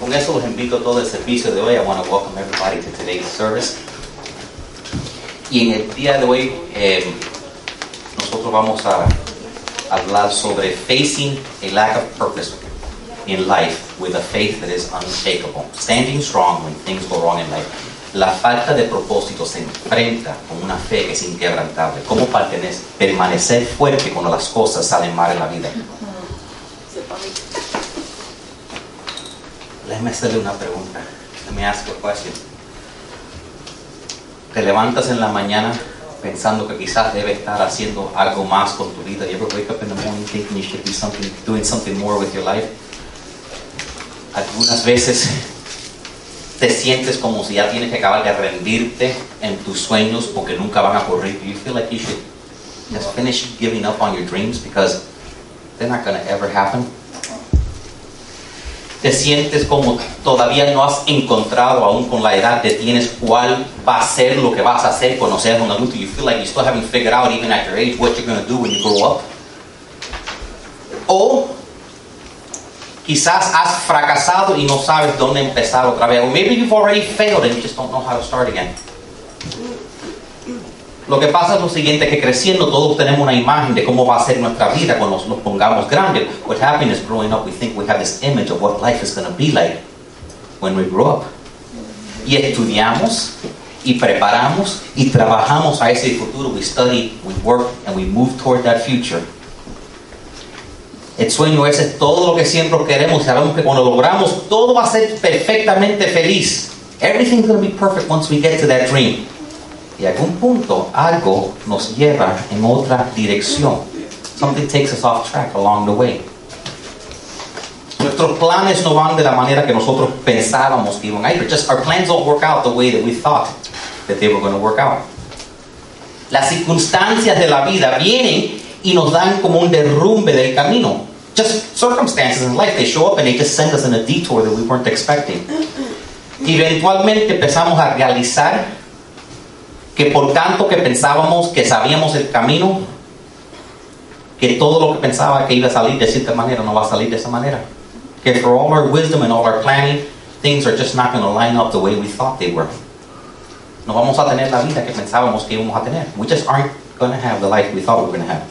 Con eso los invito a todo el servicio de hoy. I want to welcome everybody to today's service. Y en el día de hoy eh, nosotros vamos a hablar sobre facing a lack of purpose in life with a faith that is unshakable. Standing strong when things go wrong in life. La falta de propósito se enfrenta con una fe que es inquebrantable. ¿Cómo permanecer fuerte cuando las cosas salen mal en la vida? Déjame hacerle una pregunta. Let me ask a question. Te levantas en la mañana pensando que quizás debes estar haciendo algo más con tu vida. You ever wake up in the morning thinking you should be something, doing something more with your life? Algunas veces te sientes como si ya tienes que acabar de rendirte en tus sueños porque nunca van a ocurrir. You feel like you should just finish giving up on your dreams because they're not going to ever happen? Te sientes como todavía no has encontrado aún con la edad que tienes cuál va a ser lo que vas a hacer cuando seas un adulto. You feel like you still haven't figured out even at your age what you're going to do when you grow up. O quizás has fracasado y no sabes dónde empezar otra vez. Or maybe you've already failed and you just don't know how to start again. Lo que pasa es lo siguiente, que creciendo todos tenemos una imagen de cómo va a ser nuestra vida cuando nos pongamos grandes. What happened is growing up, we think we have this image of what life is going to be like when we grow up. Y estudiamos, y preparamos, y trabajamos a ese futuro. We study, we work, and we move toward that future. El sueño ese es todo lo que siempre queremos. Sabemos que cuando logramos, todo va a ser perfectamente feliz. Everything's going to be perfect once we get to that dream. Y algún punto algo nos lleva en otra dirección. Something takes us off track along the way. Nuestros planes no van de la manera que nosotros pensábamos que iban a ir. Just our plans don't work out the way that we thought that they were going to work out. Las circunstancias de la vida vienen y nos dan como un derrumbe del camino. Just circumstances in life, they show up and they just send us in a detour that we weren't expecting. Eventualmente empezamos a realizar que por tanto que pensábamos que sabíamos el camino, que todo lo que pensaba que iba a salir de cierta manera no va a salir de esa manera. Que for all our wisdom and all our planning, things are just not going to line up the way we thought they were. No vamos a tener la vida que pensábamos que íbamos a tener. We just aren't going to have the life we thought we were going to have.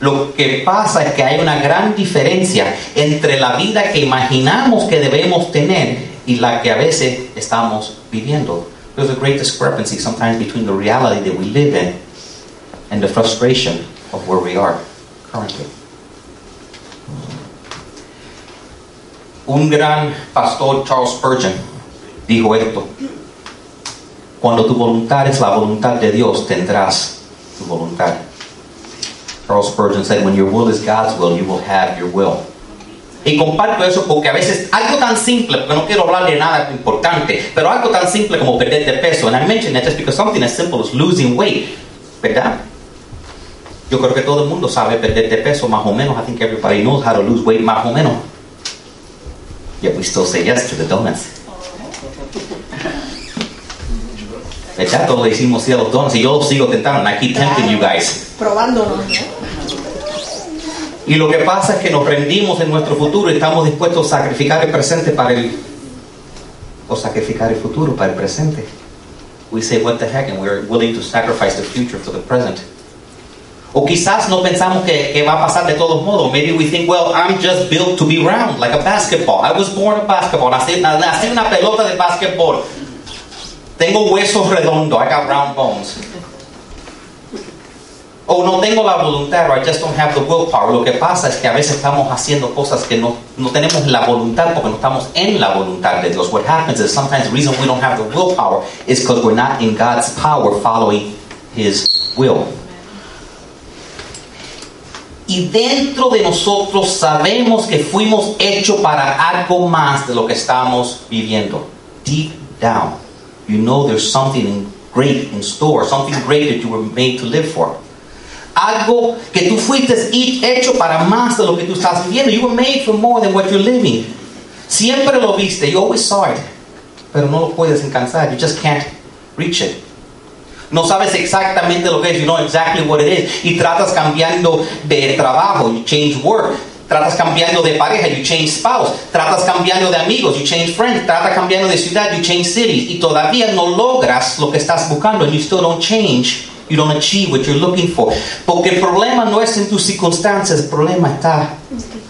Lo que pasa es que hay una gran diferencia entre la vida que imaginamos que debemos tener y la que a veces estamos viviendo. There's a great discrepancy sometimes between the reality that we live in and the frustration of where we are currently. Un gran pastor, Charles Spurgeon, dijo esto. Cuando tu voluntad es la voluntad de Dios, tendrás tu voluntad. Charles Spurgeon said, when your will is God's will, you will have your will. Y comparto eso porque a veces algo tan simple, porque no quiero hablar de nada importante, pero algo tan simple como perder de peso, and I mention that just because something as simple as losing weight, ¿verdad? Yo creo que todo el mundo sabe perder de peso más o menos. I think everybody knows how to lose weight más o menos. Yet we still say yes to the donuts. ¿Verdad? Todos le hicimos sí a los donuts y yo sigo tentando. And I keep tempting you guys. Probándonos, ¿no? Y lo que pasa es que nos rendimos en nuestro futuro y estamos dispuestos a sacrificar el presente para el o sacrificar el futuro para el presente. We say what the heck and we're willing to sacrifice the future for the present. O quizás no pensamos que, va a pasar de todos modos. Maybe we think, well, I'm just built to be round, like a basketball. I was born a basketball. Nací, nací una pelota de basketball. Tengo huesos redondos. I got round bones. O no tengo la voluntad, or I just don't have the willpower. Lo que pasa es que a veces estamos haciendo cosas que no, no tenemos la voluntad porque no estamos en la voluntad de Dios. What happens is sometimes the reason we don't have the willpower is because we're not in God's power following His will. Y dentro de nosotros sabemos que fuimos hechos para algo más de lo que estamos viviendo. Deep down, you know there's something great in store, something great that you were made to live for. Algo que tú fuiste hecho para más de lo que tú estás viviendo. You were made for more than what you're living. Siempre lo viste, you always saw it, pero no lo puedes alcanzar. You just can't reach it. No sabes exactamente lo que es, you know exactly what it is. Y tratas cambiando de trabajo, you change work. Tratas cambiando de pareja, you change spouse. Tratas cambiando de amigos, you change friends. Tratas cambiando de ciudad, you change city. Y todavía no logras lo que estás buscando, and you still don't change. You don't achieve what you're looking for. Porque el problema no es en tus circunstancias, el problema está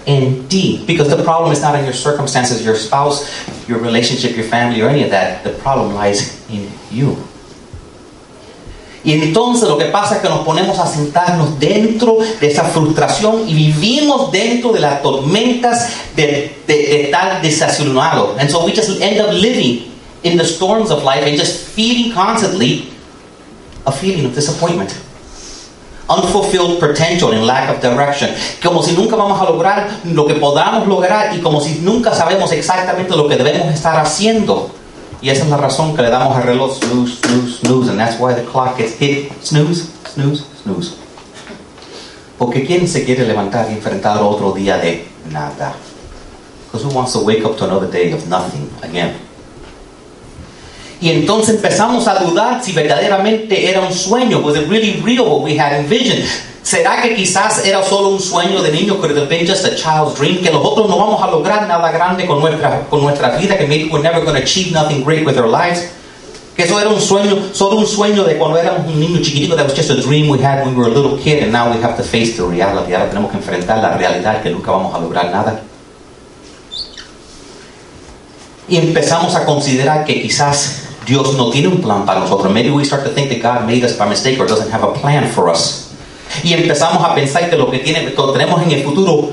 en ti. Because the problem is not in your circumstances, your spouse, your relationship, your family, or any of that. The problem lies in you. Y entonces lo que pasa es que nos ponemos a sentarnos dentro de esa frustración y vivimos dentro de las tormentas de, de, de estar desacionado. And so we just end up living in the storms of life and just feeling constantly a feeling of disappointment. Unfulfilled potential and lack of direction. Como si nunca vamos a lograr lo que podamos lograr y como si nunca sabemos exactamente lo que debemos estar haciendo. Y esa es la razón que le damos al reloj snooze, snooze, snooze, and that's why the clock gets hit snooze, snooze, snooze. Porque ¿quién se quiere levantar y enfrentar otro día de nada? Because who wants to wake up to another day of nothing again? Y entonces empezamos a dudar si verdaderamente era un sueño. Was it really real what we had envisioned? ¿Será que quizás era solo un sueño de niño? Could it have been just a child's dream? Que nosotros no vamos a lograr nada grande con nuestra, con nuestra vida. Que maybe we're never going to achieve nothing great with our lives. Que eso era un sueño, solo un sueño de cuando éramos un niño chiquitito. That was just a dream we had when we were a little kid. And now we have to face the reality. Ahora tenemos que enfrentar la realidad que nunca vamos a lograr nada. Y empezamos a considerar que quizás Dios no tiene un plan para nosotros. Maybe we start to think that God made us by mistake or doesn't have a plan for us. Y empezamos a pensar que lo que, tiene, que tenemos en el futuro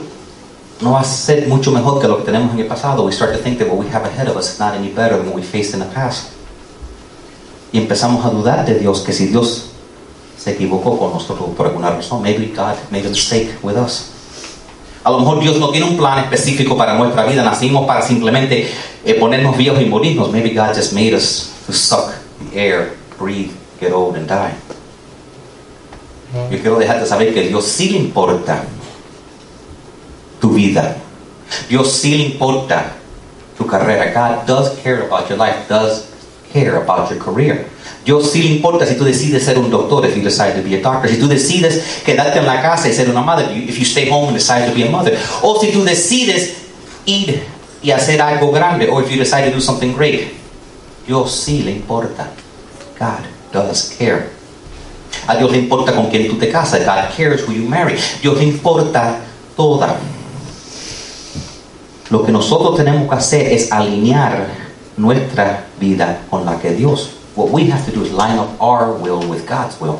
no va a ser mucho mejor que lo que tenemos en el pasado. We start to think that what we have ahead of us is not any better than what we faced in the past. Y empezamos a dudar de Dios, que si Dios se equivocó con nosotros por alguna razón, maybe God made a mistake with us. A lo mejor Dios no tiene un plan específico para nuestra vida. Nacimos para simplemente eh, ponernos viejos y morirnos. Maybe God just made us to suck the air, breathe, get old and die. Yo quiero dejarte saber que Dios sí le importa tu vida. Dios sí le importa tu carrera. God does care about your life, does care about your career. Dios sí le importa si tú decides ser un doctor, if you decide to be a doctor. Si tú decides quedarte en la casa y ser una madre, if you stay home and decide to be a mother. O si tú decides ir y hacer algo grande, or if you decide to do something great. Dios sí le importa. God does care. A Dios le importa con quién tú te casas. God cares who you marry. Dios le importa toda. Lo que nosotros tenemos que hacer es alinear nuestra vida con la que Dios. What we have to do is line up our will with God's will.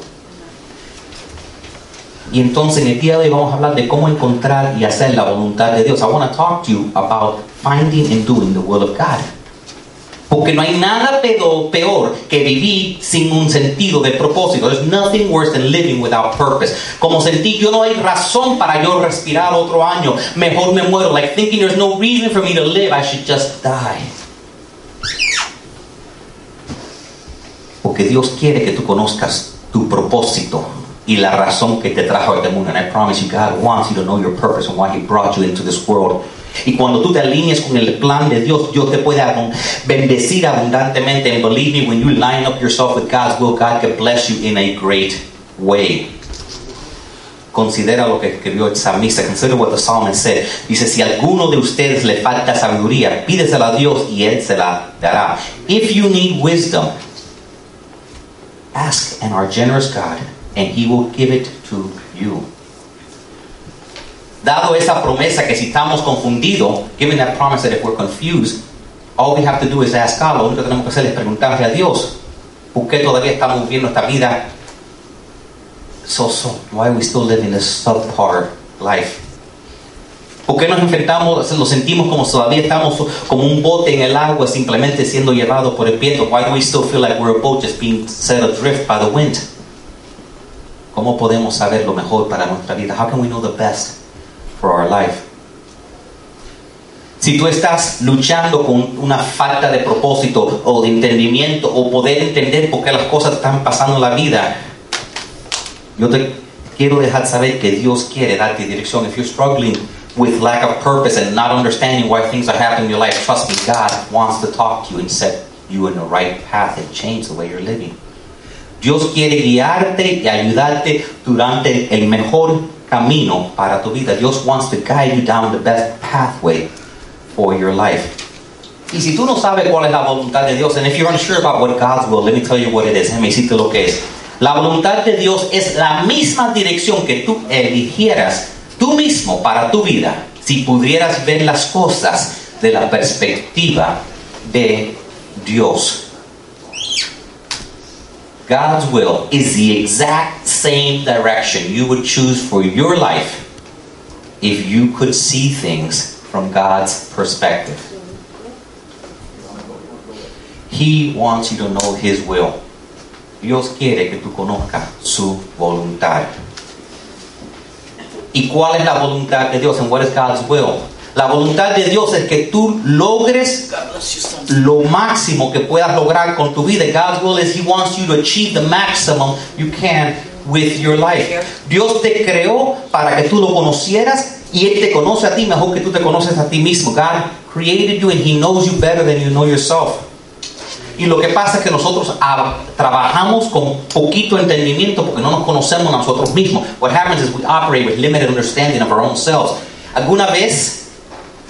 Y entonces en el día de hoy vamos a hablar de cómo encontrar y hacer la voluntad de Dios. I want to talk to you about finding and doing the will of God. Porque no hay nada peor, que vivir sin un sentido de propósito. There's nothing worse than living without purpose. Como sentir yo no hay razón para yo respirar otro año. Mejor me muero. Like thinking there's no reason for me to live. I should just die. Porque Dios quiere que tú conozcas tu propósito y la razón que te trajo a este mundo. And I promise you, God wants you to know your purpose and why He brought you into this world. Y cuando tú te alinees con el plan de Dios, Dios te puede bendecir abundantemente. And believe me, when you line up yourself with God's will, God can bless you in a great way. Considera lo que escribió el salmista. Consider what the psalmist said. Dice, si alguno de ustedes le falta sabiduría, pídesela a Dios y Él se la dará. If you need wisdom, ask and our generous God, and He will give it to you. Dado esa promesa que si estamos confundidos, given that promise that if we're confused, all we have to do is ask God. Lo único que tenemos que hacer es preguntarle a Dios, ¿por qué todavía estamos viviendo esta vida so so? Why are we still living this subpar life? ¿Por qué nos enfrentamos, lo sentimos como todavía estamos como un bote en el agua simplemente siendo llevado por el viento? Why do we still feel like we're a boat just being set adrift by the wind? ¿Cómo podemos saber lo mejor para nuestra vida? How can we know the best for our life? Si tú estás luchando con una falta de propósito o de entendimiento o poder entender por qué las cosas están pasando en la vida, yo te quiero dejar saber que Dios quiere darte dirección. If you're struggling with lack of purpose and not understanding why things are happening in your life, trust me, God wants to talk to you and set you in the right path and change the way you're living. Dios quiere guiarte y ayudarte durante el mejor camino para tu vida. Dios wants to guide you down the best pathway for your life. Y si tú no sabes cuál es la voluntad de Dios, and if you're unsure about what God's will, let me tell you what it is. Déjame decirte lo que es. La voluntad de Dios es la misma dirección que tú eligieras tú mismo para tu vida si pudieras ver las cosas de la perspectiva de Dios. God's will is the exact same direction you would choose for your life if you could see things from God's perspective. He wants you to know His will. Dios quiere que tú conozcas su voluntad. ¿Y cuál es la voluntad de Dios? And what is God's will? La voluntad de Dios es que tú logres lo máximo que puedas lograr con tu vida. God's will is He wants you to achieve the maximum you can with your life. Dios te creó para que tú lo conocieras y Él te conoce a ti mejor que tú te conoces a ti mismo. God created you and He knows you better than you know yourself. Y lo que pasa es que nosotros trabajamos con poquito entendimiento porque no nos conocemos nosotros mismos. What happens is we operate with limited understanding of our own selves. ¿Alguna vez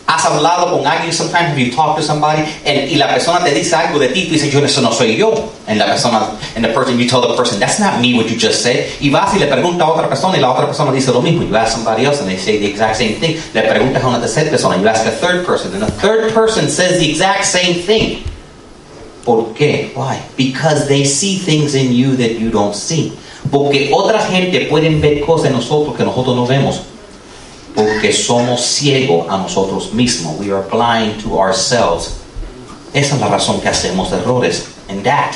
has hablado con alguien? Sometimes if you talk to somebody and, y la persona te dice algo de ti tú dices, yo eso no soy yo. And la persona, and the person, you tell the person, that's not me what you just said. Y vas y le preguntas a otra persona y la otra persona dice lo mismo. You ask somebody else and they say the exact same thing. Le preguntas a una tercera persona, you ask a third person and the third person says the exact same thing. ¿Por qué? Why? Because they see things in you that you don't see. Porque otra gente pueden ver cosas en nosotros que nosotros no vemos. Porque somos ciegos a nosotros mismos. We are blind to ourselves. Esa es la razón que hacemos errores. And that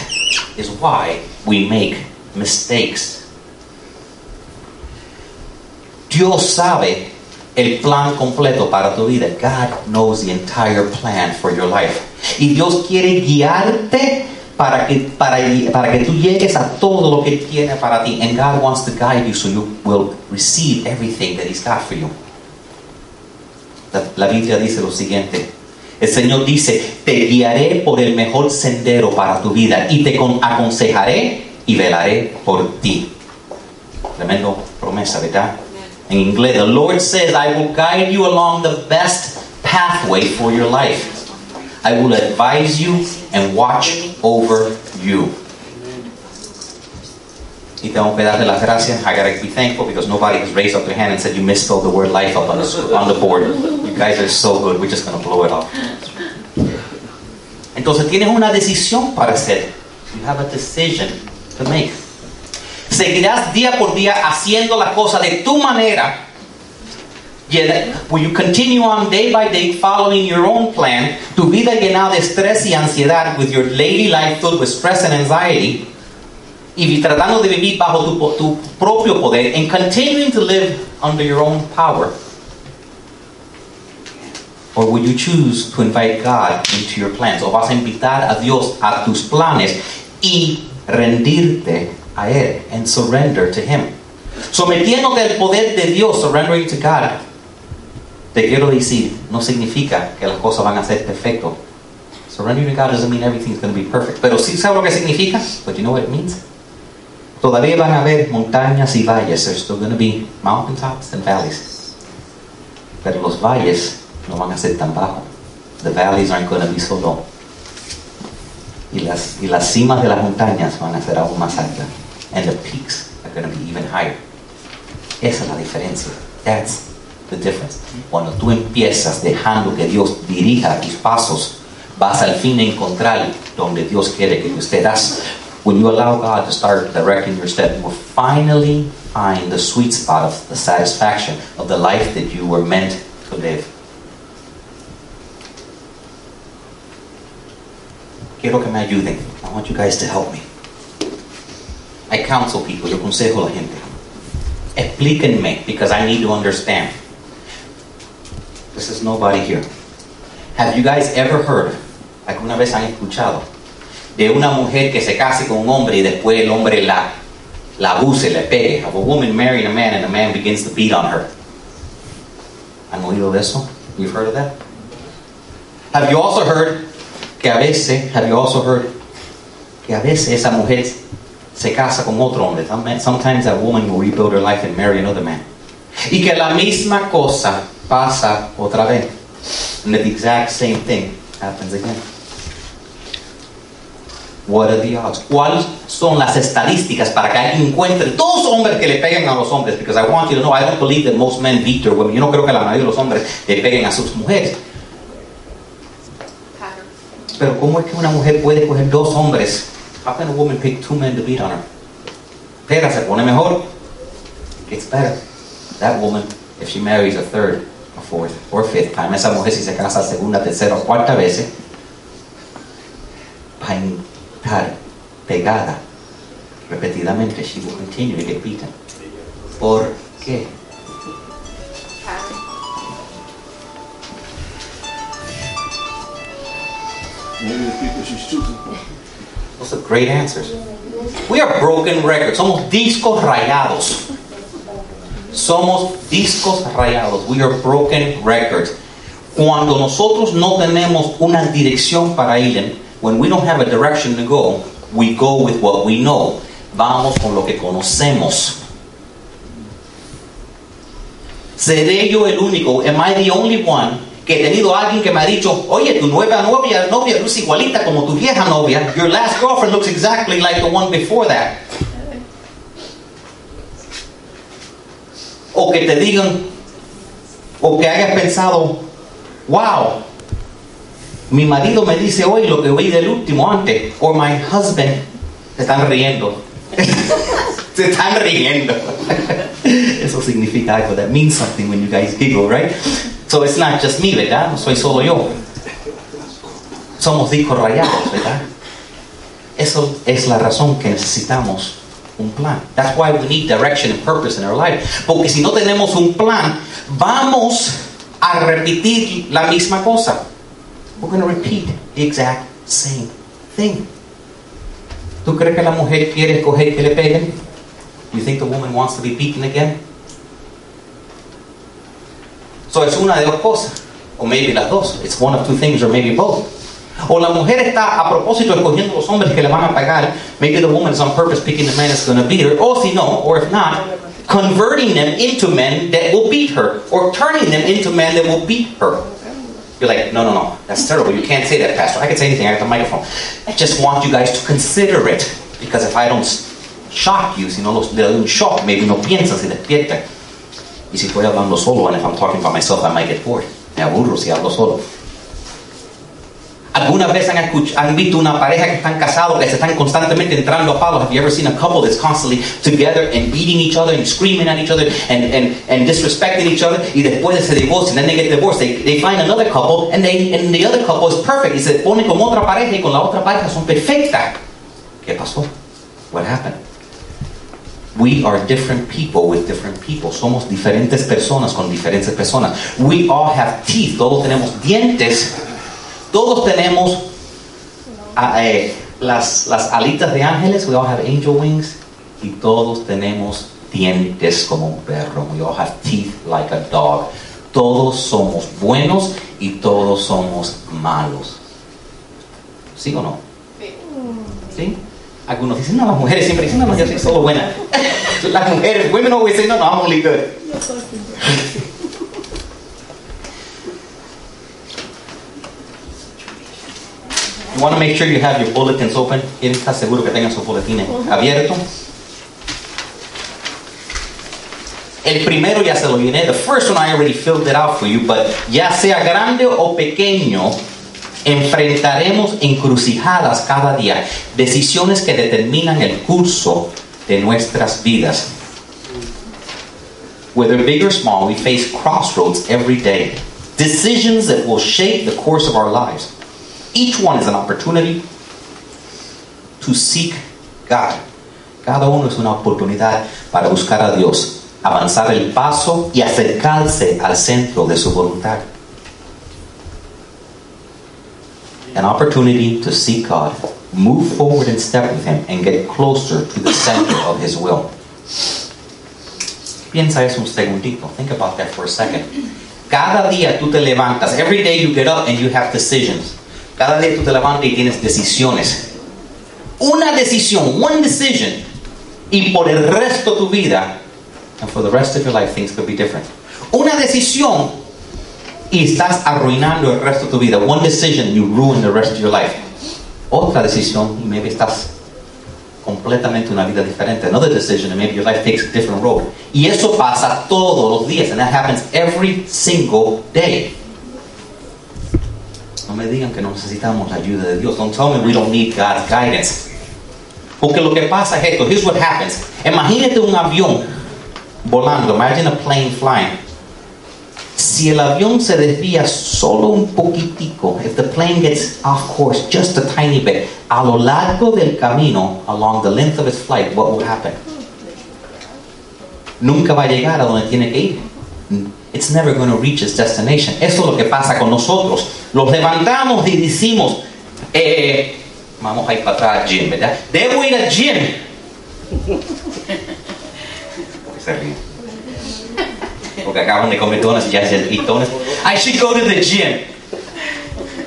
is why we make mistakes. Dios sabe el plan completo para tu vida. God knows the entire plan for your life. Y Dios quiere guiarte para que, para, para que tú llegues a todo lo que tiene para ti. And God wants to guide you so you will receive everything that He's got for you. La, la Biblia dice lo siguiente. El Señor dice, te guiaré por el mejor sendero para tu vida y te con- aconsejaré y velaré por ti. Tremendo promesa, ¿verdad? En inglés, the Lord says, I will guide you along the best pathway for your life. I will advise you and watch over you. Y tengo que darle las gracias. I gotta be thankful because nobody has raised up their hand and said you misspelled the word life up on the, on the board. You guys are so good. We're just gonna blow it off. Entonces tienes una decisión para hacer. You have a decision to make. Seguirás día por día haciendo la cosa de tu manera. Llena- Will you continue on day by day following your own plan? Tu vida llena de estrés y ansiedad with your daily life filled with stress and anxiety. Y tratando de vivir bajo tu, tu propio poder and continuing to live under your own power. Or will you choose to invite God into your plans? O vas a invitar a Dios a tus planes y rendirte a Él and surrender to Him. Sometiéndote al poder de Dios, surrendering to God. Te quiero decir, no significa que las cosas van a ser perfectas. Surrendering to God doesn't mean everything's going to be perfect. Pero sí sabes lo que significa. But you know what it means? Todavía van a haber montañas y valles. There's still going to be mountaintops and valleys. Pero los valles no van a ser tan bajos. The valleys aren't going to be so low. Y las, y las cimas de las montañas van a ser aún más altas. And the peaks are going to be even higher. Esa es la diferencia. That's the difference. Cuando tú empiezas dejando que Dios dirija tus pasos, vas al fin a encontrar donde Dios quiere que tú estés. When you allow God to start directing your step, you will finally find the sweet spot of the satisfaction of the life that you were meant to live. Quiero que me ayuden. I want you guys to help me. I counsel people, yo consejo a la gente. Explíquenme, because I need to understand. This is nobody here. Have you guys ever heard, alguna vez han escuchado, de una mujer que se case con un hombre y después el hombre la, la abuse, le pegue? Of a woman marrying a man and the man begins to beat on her. ¿Han oído de eso? You've heard of that? Have you also heard que a veces, have you also heard que a veces esa mujer se casa con otro hombre? Some- Sometimes that woman will rebuild her life and marry another man. Y que la misma cosa pasa otra vez. And the exact same thing happens again. What are the odds? ¿Cuáles son las estadísticas para que alguien encuentre dos hombres que le peguen a los hombres? Because I want you to know, I don't believe that most men beat their women. Yo no creo que la mayoría de los hombres le peguen a sus mujeres. Pero ¿cómo es que una mujer puede coger dos hombres? How can a woman pick two men to beat on her? Pega, se pone mejor. It's better. That woman, if she marries a third, a fourth, or fifth time, esa mujer si se casa segunda, tercera o cuarta vez, pegada repetidamente. She will continue to get beaten. ¿Por qué? Those are great answers. We are broken records. Somos discos rayados. Somos discos rayados. We are broken records. Cuando nosotros no tenemos una dirección para ir, when we don't have a direction to go, we go with what we know. Vamos con lo que conocemos. ¿Seré yo el único? Am I the only one que he tenido alguien que me ha dicho, oye, tu nueva novia, novia luce igualita como tu vieja novia. Your last girlfriend looks exactly like the one before that. O que te digan, o que hayas pensado, wow, mi marido me dice hoy lo que oí del último antes, or my husband, se están riendo. se están riendo. Eso significa algo. That means something when you guys giggle, right? So it's not just me, ¿verdad? No soy solo yo. Somos discos rayados, ¿verdad? Eso es la razón que necesitamos un plan. That's why we need direction and purpose in our life. Porque si no tenemos un plan, vamos a repetir la misma cosa. We're going to repeat the exact same thing. ¿Tú crees que la mujer quiere escoger que le peguen? You think the woman wants to be beaten again? So es una de dos cosas. O maybe las dos. It's one of two things or maybe both. O la mujer está a propósito escogiendo los hombres que le van a pagar. Maybe the woman is on purpose picking the man that's going to beat her. O si no, or if not, converting them into men that will beat her. Or turning them into men that will beat her. You're like, no, no, no, that's terrible. You can't say that, Pastor. I can say anything. I got the microphone. I just want you guys to consider it. Because if I don't shock you, si no los, un shock, maybe no despiertan. Y si estoy hablando solo, and if I'm talking by myself, I might get bored. Me aburro si hablo solo. ¿Alguna vez han, han visto una pareja que están casados, que se están constantemente entrando a palos? Have you ever seen a couple that's constantly together and beating each other and screaming at each other and, and, and disrespecting each other? Y después se divorcian, and then they get divorced. They, they find another couple and, they, and the other couple is perfect. Y se pone con otra pareja y con la otra pareja son perfectas. ¿Qué pasó? What happened? We are different people with different people. Somos diferentes personas con diferentes personas. We all have teeth. Todos tenemos dientes. Todos tenemos ah, eh, las, las alitas de ángeles. We all have angel wings. Y todos tenemos dientes como un perro. We all have teeth like a dog. Todos somos buenos y todos somos malos. ¿Sí o no? ¿Sí? Algunos dicen, no, las mujeres siempre dicen, no, no, yo soy solo buena. las mujeres, women always say, no, no, I'm only good. Want to make sure you have your bulletins open. ¿Quién está seguro que tengan sus boletines abiertos? El primero ya se lo llené. The first one I already filled it out for you, but ya sea grande o pequeño, enfrentaremos encrucijadas cada día, decisiones que determinan el curso de nuestras vidas. Whether big or small, we face crossroads every day. Decisions that will shape the course of our lives. Each one is an opportunity to seek God. Cada uno es una oportunidad para buscar a Dios, avanzar el paso y acercarse al centro de su voluntad. An opportunity to seek God, move forward in step with Him, and get closer to the center of His will. Piensa eso un segundito. Think about that for a second. Cada día tú te levantas. Every day you get up and you have decisions. Cada día tú te levantas y tienes decisiones. Una decisión, one decision. Y por el resto de tu vida And for the rest of your life, things could be different. Una decisión y estás arruinando el resto de tu vida. One decision, you ruin the rest of your life. Otra decisión y maybe estás completamente una vida diferente. Another decision and maybe your life takes a different road. Y eso pasa todos los días and that happens every single day. No me digan que no necesitamos la ayuda de Dios. Don't tell me we don't need God's guidance. Porque lo que pasa es esto. Here's what happens. Imagínate un avión volando. Imagine a plane flying. Si el avión se desvía solo un poquitico, if the plane gets off course just a tiny bit, a lo largo del camino, along the length of its flight, what will happen? Nunca va a llegar a donde tiene que ir. It's never going to reach its destination. Eso es lo que pasa con nosotros. Los levantamos y decimos, eh, vamos a ir para atrás al gym, ¿verdad? Debo ir al gym. Porque se ríen. Porque acaban de comer donuts y ya se donuts. I should go to the gym.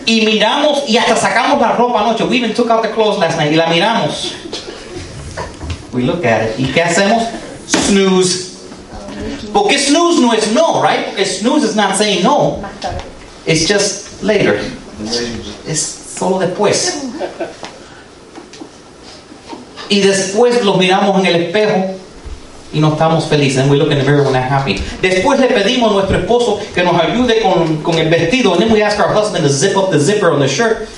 Y miramos y hasta sacamos la ropa anoche. We even took out the clothes last night y la miramos. We look at it. ¿Y qué hacemos? Snooze. Porque snooze no es no, right? Porque snooze is not saying no. It's just later. Es solo después. Y después los miramos en el espejo y no estamos felices. And we look in the mirror when we're happy. Después le pedimos a nuestro esposo que nos ayude con, con el vestido. And then we ask our husband to zip up the zipper on the shirt.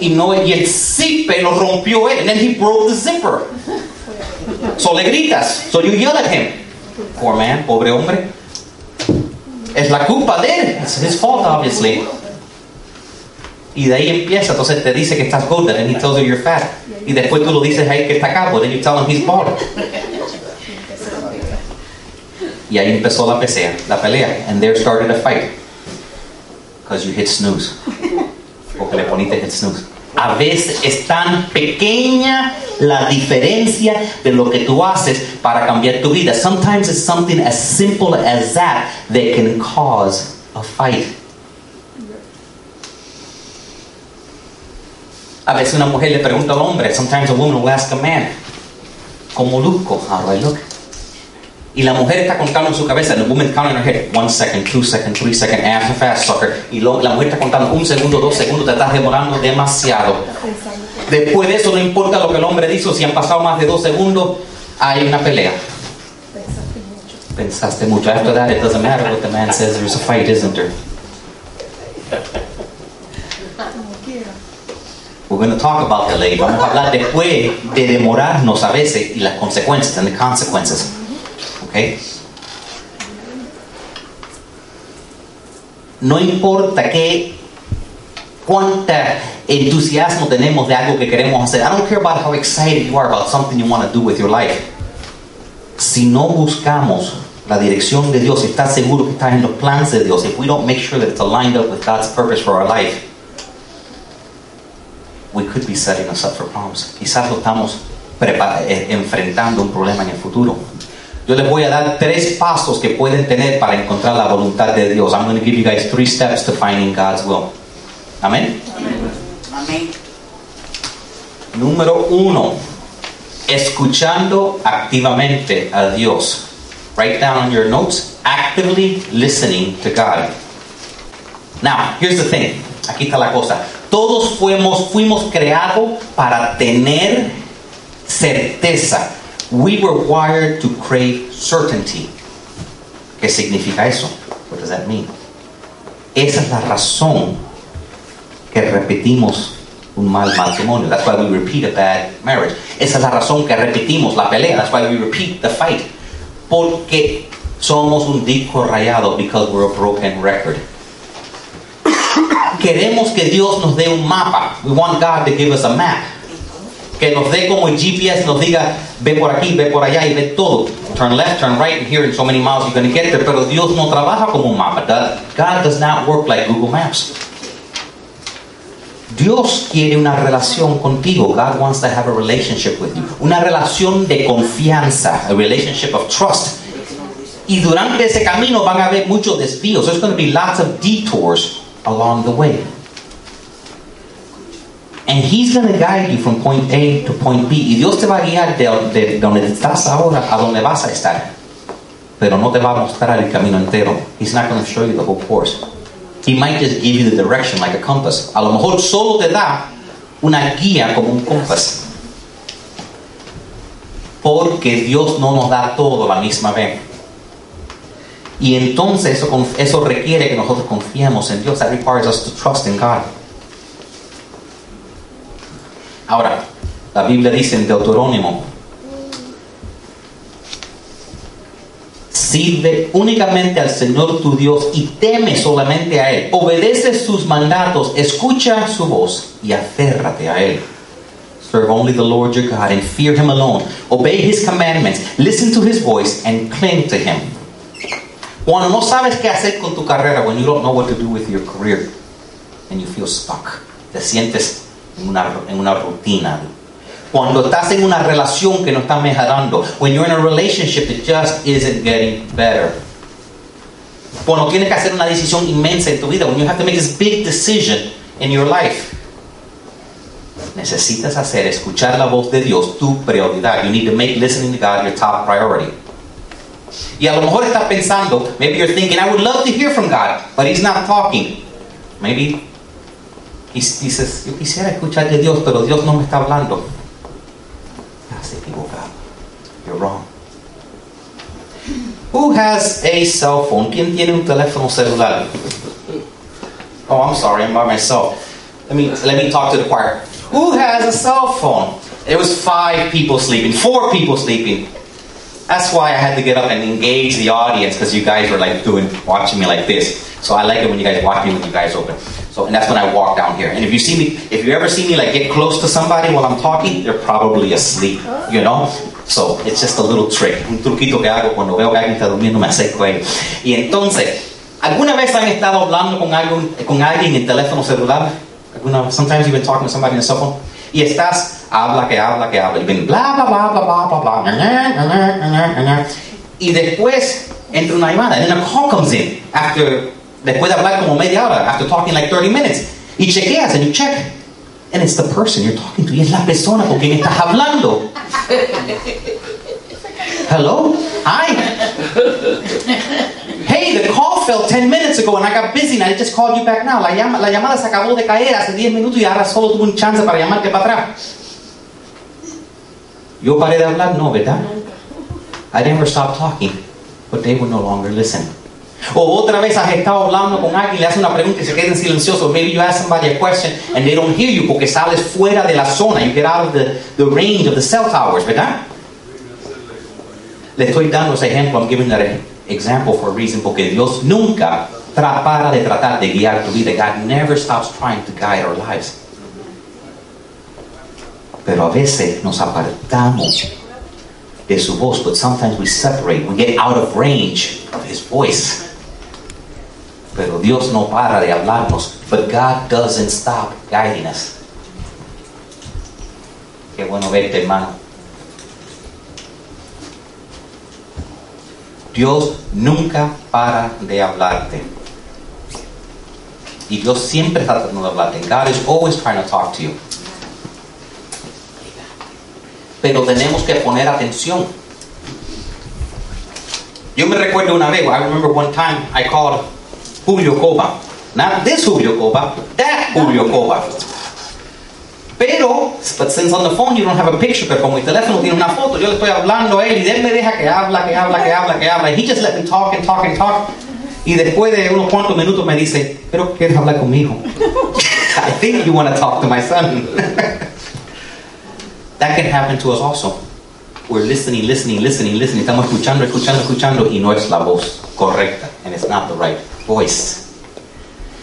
Y no, y el zipe lo rompió él. And then he broke the zipper. So le gritas. So you yell at him. Poor man, pobre hombre. Es la culpa de él. It's his fault, obviously. Y de ahí empieza. Entonces te dice que estás gorda. And he tells you you're fat. Y después tú lo dices ahí que está calvo. Then you tell him he's bald. Y ahí empezó la pelea, la pelea. And there started a fight. Because you hit snooze. Porque le poniste hit snooze. A veces es tan pequeña la diferencia de lo que tú haces para cambiar tu vida. Sometimes it's something as simple as that that can cause a fight. A veces una mujer le pregunta al hombre, sometimes a woman will ask a man, ¿cómo luzco? How do I look? Y la mujer está contando en su cabeza, the woman counting in her head, one second, two second, three second, answer fast, sucker. Y lo- la mujer está contando un segundo, dos segundos, te estás demorando demasiado. Después de eso, no importa lo que el hombre dice, si han pasado más de dos segundos, hay una pelea. Pensaste mucho. After that, it doesn't matter what the man says, there's a fight, isn't there? We're going to talk about delay. Vamos a hablar después de demorarnos a veces y las consecuencias, and the consequences. Okay? No importa qué cuánta entusiasmo tenemos de algo que queremos hacer. I don't care about how excited you are about something you want to do with your life. Si no buscamos la dirección de Dios, si estás seguro que estás en los planes de Dios, if we don't make sure that it's aligned up with God's purpose for our life, we could be setting us up for problems. Quizás lo estamos eh, enfrentando un problema en el futuro. Yo les voy a dar tres pasos que pueden tener para encontrar la voluntad de Dios. I'm going to give you guys three steps to finding God's will. Amén. Número uno, escuchando activamente a Dios. Write down your notes, actively listening to God. Now, here's the thing. Aquí está la cosa. Todos fuimos, fuimos creados para tener certeza. We were wired to crave certainty. ¿Qué significa eso? What does that mean? Esa es la razón que repetimos un mal matrimonio. That's why we repeat a bad marriage. Esa es la razón que repetimos la pelea. That's why we repeat the fight. Porque somos un disco rayado because we're a broken record. Queremos que Dios nos dé un mapa. We want God to give us a map. Que nos dé como el GPS nos diga, ve por aquí, ve por allá y ve todo. Turn left, turn right, and here in so many miles you're going to get there. Pero Dios no trabaja como un mapa. God does not work like Google Maps. Dios quiere una relación contigo. God wants to have a relationship with you. Una relación de confianza, a relationship of trust. Y durante ese camino van a haber muchos desvíos. There's going to be lots of detours along the way. And He's going to guide you from point A to point B. Y Dios te va a guiar de, de donde estás ahora a donde vas a estar. pero no te va a mostrar el camino entero. He's not going to show you the whole course. He might just give you the direction like a compass. A lo mejor solo te da una guía como un compás. Porque Dios no nos da todo la misma vez. Y entonces eso, eso requiere que nosotros confiemos en Dios. That requires us to trust in God. Ahora, la Biblia dice en Deuterónimo, sirve únicamente al Señor tu Dios y teme solamente a Él. Obedece sus mandatos, escucha su voz y aférrate a Él. Serve only the Lord your God and fear Him alone. Obey His commandments, listen to His voice and cling to Him. Cuando no sabes qué hacer con tu carrera, when you don't know what to do with your career and you feel stuck, te sientes en una, en una rutina. Cuando estás en una relación que no está mejorando, when you're in a relationship that just isn't getting better. Cuando tienes que hacer una decisión inmensa en tu vida, when you have to make this big decision in your life. Necesitas hacer escuchar la voz de Dios tu prioridad. You need to make listening to God your top priority. Y a lo mejor estás pensando, maybe you're thinking, I would love to hear from God, but He's not talking. Maybe dices, yo quisiera escuchar de Dios, pero Dios no me está hablando. Who has a cell phone? ¿Quién tiene un teléfono celular? Oh, I'm sorry, I'm by myself. Let me let me talk to the choir. Who has a cell phone? There was five people sleeping, four people sleeping. That's why I had to get up and engage the audience because you guys were like doing watching me like this. So I like it when you guys watch me with you guys open. So and that's when I walk down here. And if you see me, if you ever see me like get close to somebody while I'm talking, they're probably asleep. You know. So it's just a little trick, un truquito que hago cuando veo que alguien está durmiendo me acerco a él. Y entonces, ¿alguna vez han estado hablando con alguien, con alguien en teléfono celular? ¿Alguna, sometimes you've been talking to somebody on cell phone. Y estás, habla, que habla, que habla. Y ven, bla, bla, bla, bla, bla, bla, bla. Y después entra una llamada. And then a call comes in. After, después de hablar como media hora. After talking like 30 minutes. Y chequeas and check. And it's the person you're talking to. Y es la persona con quien estás hablando. Hello? Hi. Hey, the call fell 10 minutes ago and I got busy and I just called you back now. La, llama, la llamada se acabó de caer hace 10 minutos y ahora solo tuve un chance para llamarte para atrás. Yo paré de hablar, no, ¿verdad? I never stopped talking, but they would no longer listen. O otra vez has estado hablando con alguien, le hace una pregunta y se quedan silenciosos. Maybe you ask somebody a question and they don't hear you porque sales fuera de la zona. You get out of the, the range of the cell towers, ¿verdad? Le estoy dando ese ejemplo. I'm giving that example for a reason porque Dios nunca para de tratar de guiar tu vida. God never stops trying to guide our lives. Pero a veces nos apartamos de su voz, but sometimes we separate. We get out of range of His voice. Pero Dios no para de hablarnos. But God doesn't stop guiding us. Qué bueno verte, hermano. Dios nunca para de hablarte. Y Dios siempre está tratando de hablarte. God is always trying to talk to you. Pero tenemos que poner atención. Yo me recuerdo una vez, I remember one time I called Julio Coba. Not this Julio Coba, that Julio Coba. Pero, but since on the phone you don't have a picture, pero como mi teléfono tiene una foto, yo le estoy hablando a él y él me deja que habla, que habla, que habla, que habla. He just let me talk and talk and talk. Y después de unos cuantos minutos me dice, pero quieres hablar conmigo. I think you want to talk to my son. that can happen to us also. We're listening, listening, listening, listening. Estamos escuchando, escuchando, escuchando y no es la voz correcta. And it's not the right voice.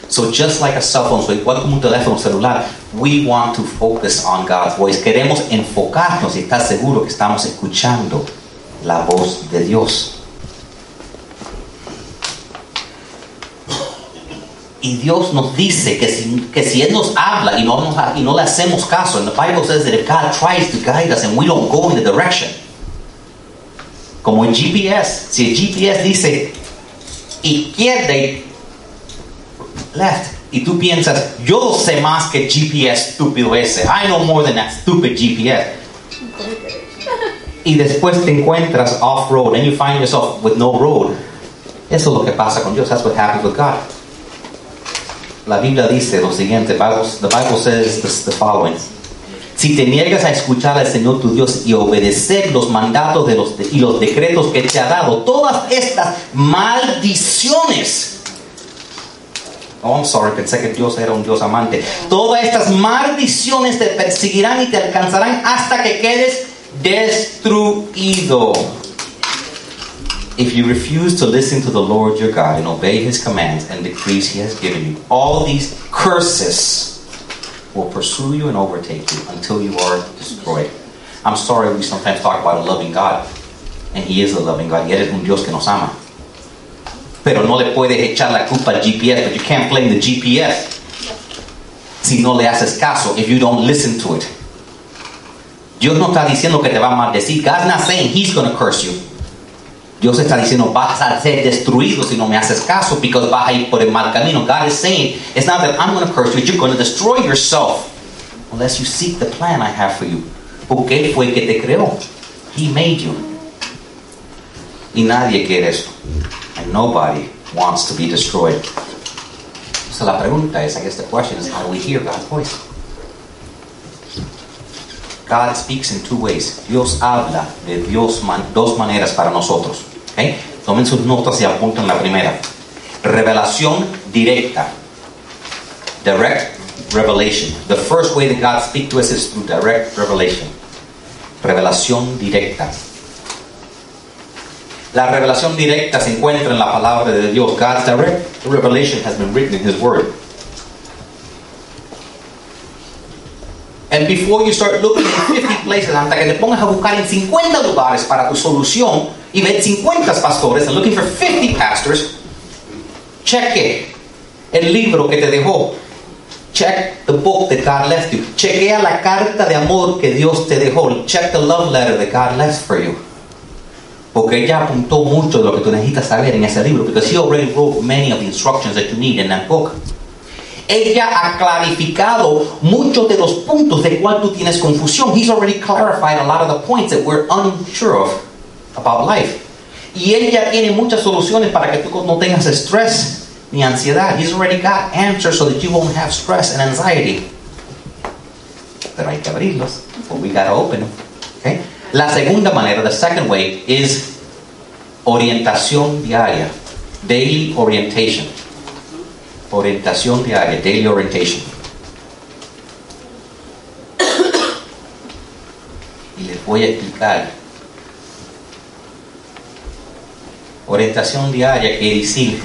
So just like a cell phone, so igual como un teléfono celular, we want to focus on God's voice. Queremos enfocarnos y estar seguro que estamos escuchando la voz de Dios. Y Dios nos dice que si, que si Él nos habla y no, nos, y no le hacemos caso, and the Bible says that if God tries to guide us and we don't go in the direction, como en GPS, si el GPS dice izquierda y left, y tú piensas, yo sé más que GPS estúpido ese, I know more than that stupid GPS. y después te encuentras off road and you find yourself with no road. Eso es lo que pasa con Dios. That's what happens with God. La Biblia dice lo siguiente. The Bible says the following. Si te niegas a escuchar al Señor tu Dios y obedecer los mandatos de los, y los decretos que te ha dado, todas estas maldiciones. Oh, I'm sorry, pensé que Dios era un Dios amante. Todas estas maldiciones te perseguirán y te alcanzarán hasta que quedes destruido. If you refuse to listen to the Lord your God and obey his commands and decrees he has given you, all these curses will pursue you and overtake you until you are destroyed. I'm sorry we sometimes talk about a loving God, and he is a loving God, y él es un Dios que nos ama. Pero no le puedes echar la culpa al GPS, but you can't blame the GPS si no le haces caso, if you don't listen to it. Dios no está diciendo que te va a maldecir. God's not saying he's going to curse you. Dios está diciendo vas a ser destruido si no me haces caso because vas a ir por el mal camino. God is saying it's not that I'm going to curse you, you're going to destroy yourself unless you seek the plan I have for you. Porque fue que te creó. He made you. Y nadie quiere eso. And nobody wants to be destroyed. So la pregunta es, I guess the question is, how do we hear God's voice? God speaks in two ways. Dios habla de Dios dos maneras para nosotros. ¿okay? Tomen sus notas y apunten la primera. Revelación directa. Direct revelation. The first way that God speaks to us is through direct revelation. Revelación directa. La revelación directa se encuentra en la palabra de Dios. God's direct revelation has been written in His Word. And before you start looking at 50 places, hasta que te pongas a buscar en 50 lugares para tu solución y ver 50 pastores and looking for 50 pastors, cheque el libro que te dejó. Check the book that God left you. Chequea la carta de amor que Dios te dejó. Check the love letter that God left for you. Porque ella apuntó mucho de lo que tú necesitas saber en ese libro. Because he already wrote many of the instructions that you need in that book. Ella ha clarificado muchos de los puntos de cual tú tienes confusión. He's already clarified a lot of the points that we're unsure of about life. Y ella tiene muchas soluciones para que tú no tengas estrés ni ansiedad. He's already got answers so that you won't have stress and anxiety. Pero hay que abrirlos. But we gotta open them. Okay? La segunda manera, the second way, is orientación diaria. Daily orientation. Orientación diaria, daily orientation. Y les voy a explicar. Orientación diaria quiere decir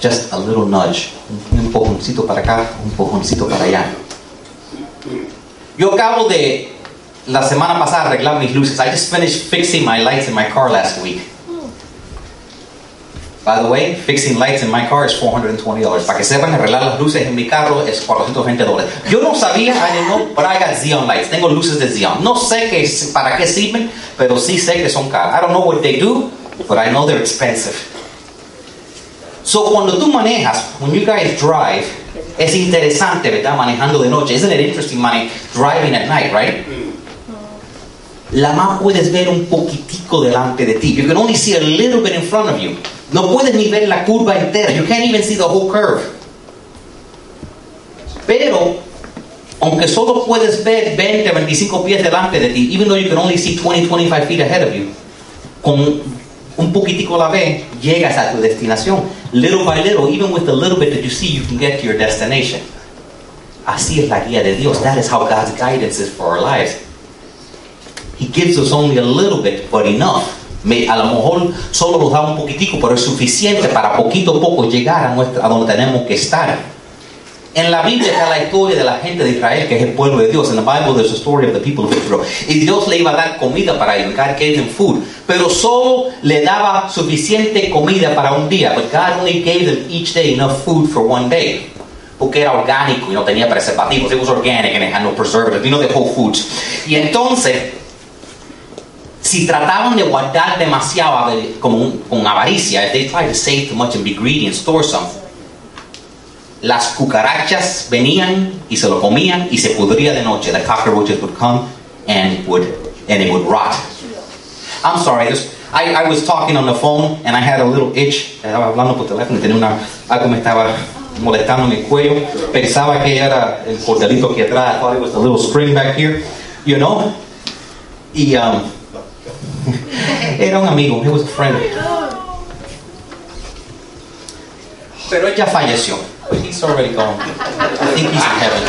just a little nudge, un empujoncito para acá, un empujoncito para allá. Yo acabo de la semana pasada arreglar mis luces. I just finished fixing my lights in my car last week. By the way, fixing lights in my car is $420. Para que sepan, arreglar las luces en mi carro es 420 dólares. Yo no sabía, I didn't know, but I got Xeon lights. Tengo luces de Xeon. No sé que, para qué sirven, pero sí sé que son caras. I don't know what they do, but I know they're expensive. So cuando tú manejas, when you guys drive, es interesante, ¿verdad? Manejando de noche. Isn't it interesting money driving at night, right? La más puedes ver un poquitico delante de ti. You can only see a little bit in front of you. No puedes ni ver la curva entera. You can't even see the whole curve. Pero, aunque solo puedes ver 20 o 25 pies delante de ti, even though you can only see 20, 25 feet ahead of you, con un poquitico a la vez, llegas a tu destinación. Little by little, even with the little bit that you see, you can get to your destination. Así es la guía de Dios. That is how God's guidance is for our lives. He gives us only a little bit, but enough. Me, a lo mejor solo nos da un poquitico, pero es suficiente para poquito a poco llegar a, nuestra, a donde tenemos que estar. En la Biblia está la historia de la gente de Israel, que es el pueblo de Dios. En la Bible there's a story of the people of Israel. Y Dios le iba a dar comida para ellos. God gave them food. Pero solo le daba suficiente comida para un día. But God only gave them each day enough food for one day. Porque era orgánico y no tenía preservativos. It was organic and it had no preservatives. You know, the whole foods. Y entonces, si trataban de guardar demasiado como con avaricia, if they tried to save too much and be greedy and store some, las cucarachas venían y se lo comían y se pudría de noche. The cockroaches would come and would and it would rot. I'm sorry, this, I, I was talking on the phone and I had a little itch. Estaba hablando por teléfono y tenía una, algo me estaba molestando el cuello. Pensaba que era el cordelito aquí atrás. I thought it was the little spring back here, you know. Y um, era un amigo, he was a friend. Pero él ya falleció. But he's already gone. I think he's in heaven.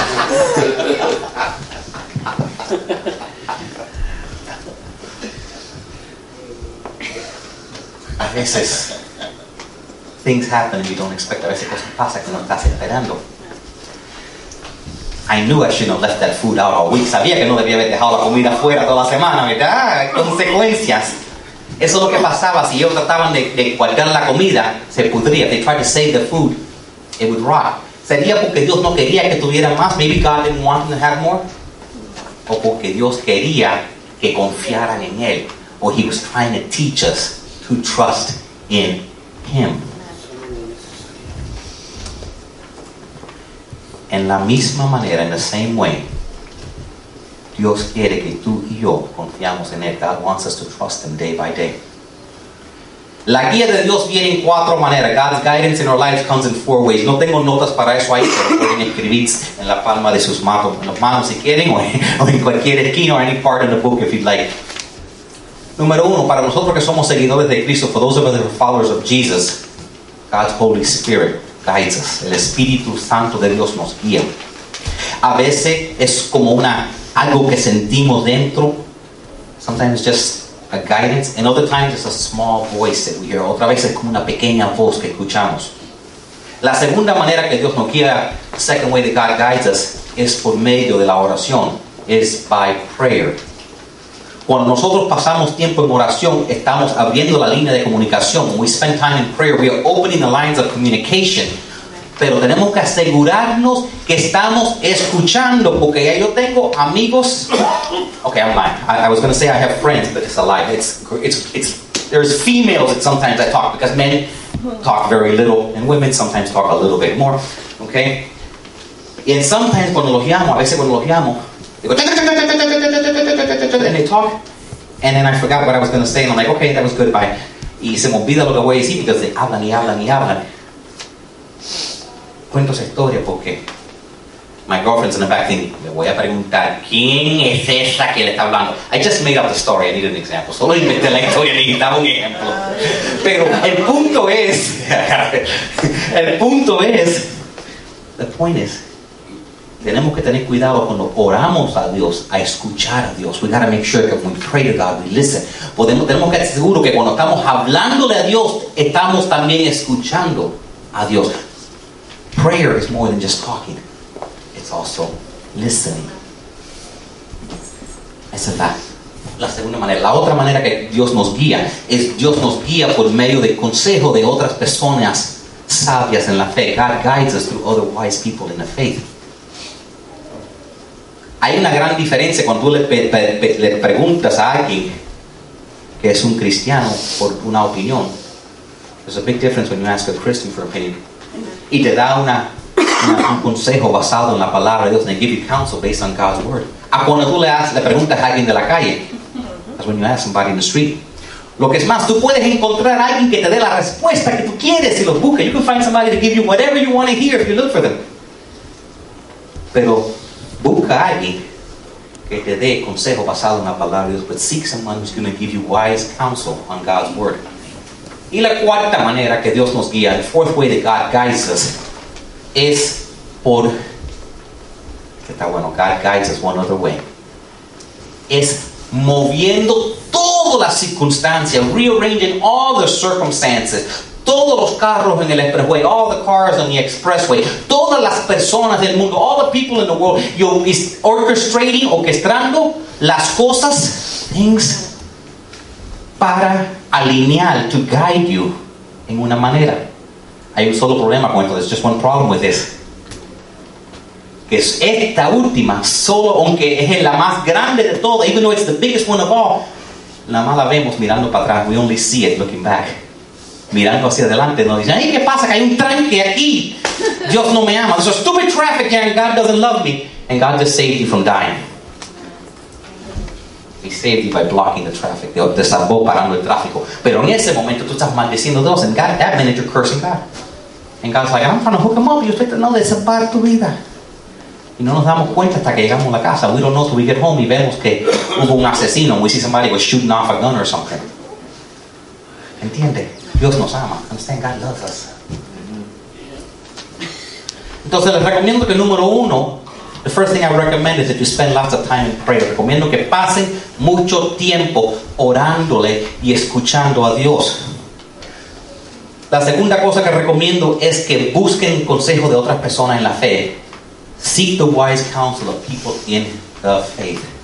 A veces things happen and you don't expect. A veces cosas pasan que no estás esperando. I knew I shouldn't have left that food out all week. Sabía que no debía haber dejado la comida fuera toda la semana, ¿verdad? Consecuencias. Eso es lo que pasaba. Si ellos trataban de, de guardar la comida, se pudría. They tried to save the food, it would rot. ¿Sería porque Dios no quería que tuviera más? Maybe God didn't want them to have more. O porque Dios quería que confiaran en Él. Or He was trying to teach us to trust in Him. En la misma manera, in the same way, Dios quiere que tú y yo confiamos en Él. God wants us to trust Him day by day. La guía de Dios viene en cuatro maneras. God's guidance in our lives comes in four ways. No tengo notas para eso ahí, pero pueden escribir en la palma de sus manos, en las manos si quieren, o en, o en cualquier esquina, or any part of the book if you'd like. Número uno, para nosotros que somos seguidores de Cristo, for those of us that are followers of Jesus, God's Holy Spirit us. El Espíritu Santo de Dios nos guía. A veces es como una algo que sentimos dentro. Sometimes just a guidance, and other times it's a small voice that we hear. Otra vez es como una pequeña voz que escuchamos. La segunda manera que Dios nos guía, second way that God guides us, es por medio de la oración, is by prayer. Cuando nosotros pasamos tiempo en oración, estamos abriendo la línea de comunicación. When we spend time in prayer, we are opening the lines of communication. Pero tenemos que asegurarnos que estamos escuchando, porque ya yo tengo amigos. Okay, I'm lying. I, was going to say I have friends, but it's a lie. It's, it's, it's, there's females that sometimes I talk because men talk very little, and women sometimes talk a little bit more. Okay? And sometimes cuando los llamo, a veces cuando los and they talk, and then I forgot what I was going to say, and I'm like, okay, that was good, bye. Y me voy a hablan y hablan y hablan. My girlfriend's in the back thinking, preguntar, ¿quién es esa que le está hablando? I just made up the story, I needed an example. Solo inventé la historia, necesitaba un ejemplo. El punto es, el punto es, the point is, tenemos que tener cuidado cuando oramos a Dios, a escuchar a Dios. We gotta make sure that when we pray to God, we listen. Podemos, tenemos que estar seguros que cuando estamos hablándole a Dios, estamos también escuchando a Dios. Prayer is more than just talking. It's also listening. Esa es la, la segunda manera. La otra manera que Dios nos guía es Dios nos guía por medio del consejo de otras personas sabias en la fe. God guides us through other wise people in the faith. Hay una gran diferencia cuando tú le, pe- le preguntas a alguien que es un cristiano por una opinión. There's a big difference when you ask a Christian for opinion. Y te da una, una- un consejo basado en la palabra de Dios. They give you counsel based on God's word. A cuando tú le, haces- le preguntas a alguien de la calle. That's when you ask somebody in the street. Lo que es más, tú puedes encontrar a alguien que te dé la respuesta que tú quieres si lo buscas. You can find somebody to give you whatever you want to hear if you look for them. Pero busca a alguien que te dé consejo basado en la palabra de Dios. But seek someone who's going to give you wise counsel on God's word. Y la cuarta manera que Dios nos guía, the fourth way that God guides us, es por, que está bueno, God guides us one other way, es moviendo todas las circunstancias, rearranging all the circumstances, todos los carros en el expressway, all the cars on the expressway, todas las personas del mundo, all the people in the world, you're orchestrating, orquestando las cosas, things para alinear, to guide you en una manera. Hay un solo problema con esto, there's just one problem with this. Que es esta última, solo aunque es la más grande de todas, even though it's the biggest one of all, la más la vemos mirando para atrás, we only see it looking back. Mirando hacia adelante, nos dicen, ¿qué pasa? Que hay un tranque aquí. Dios no me ama. There's a stupid traffic here and God doesn't love me. And God just saved you from dying. He saved you by blocking the traffic. Dios te salvó parando el tráfico. Pero en ese momento tú estás maldiciendo a Dios. And God, that minute you're cursing God. And God's like, I'm trying to hook him up. Yo estoy tratando de salvar tu vida. Y no nos damos cuenta hasta que llegamos a la casa. We don't know till we get home y vemos que hubo un asesino. We see somebody was shooting off a gun or something. ¿Entiende? Dios nos ama. Understand? God loves us. Entonces les recomiendo que número uno, the first thing I recommend is that you spend lots of time in prayer. Recomiendo que pasen mucho tiempo orándole y escuchando a Dios. La segunda cosa que recomiendo es que busquen consejo de otras personas en la fe. Seek the wise counsel of people in the faith.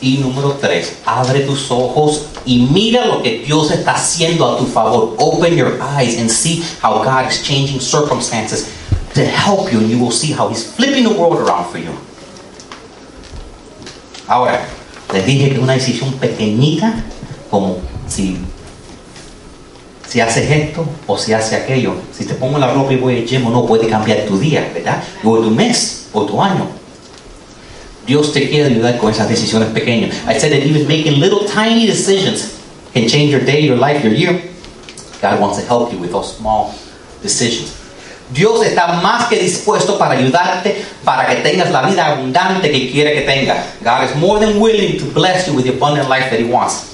Y número tres, abre tus ojos y mira lo que Dios está haciendo a tu favor. Open your eyes and see how God is changing circumstances to help you, and you will see how He's flipping the world around for you. Ahora, les dije que una decisión pequeñita, como si, si haces esto o si haces aquello, si te pongo la ropa y voy al gym o no, puede cambiar tu día, ¿verdad? O tu mes o tu año. Dios te quiere ayudar con esas decisiones pequeñas. I said that even making little tiny decisions can change your day, your life, your year. God wants to help you with those small decisions. Dios está más que dispuesto para ayudarte para que tengas la vida abundante que quiere que tengas. God is more than willing to bless you with the abundant life that He wants.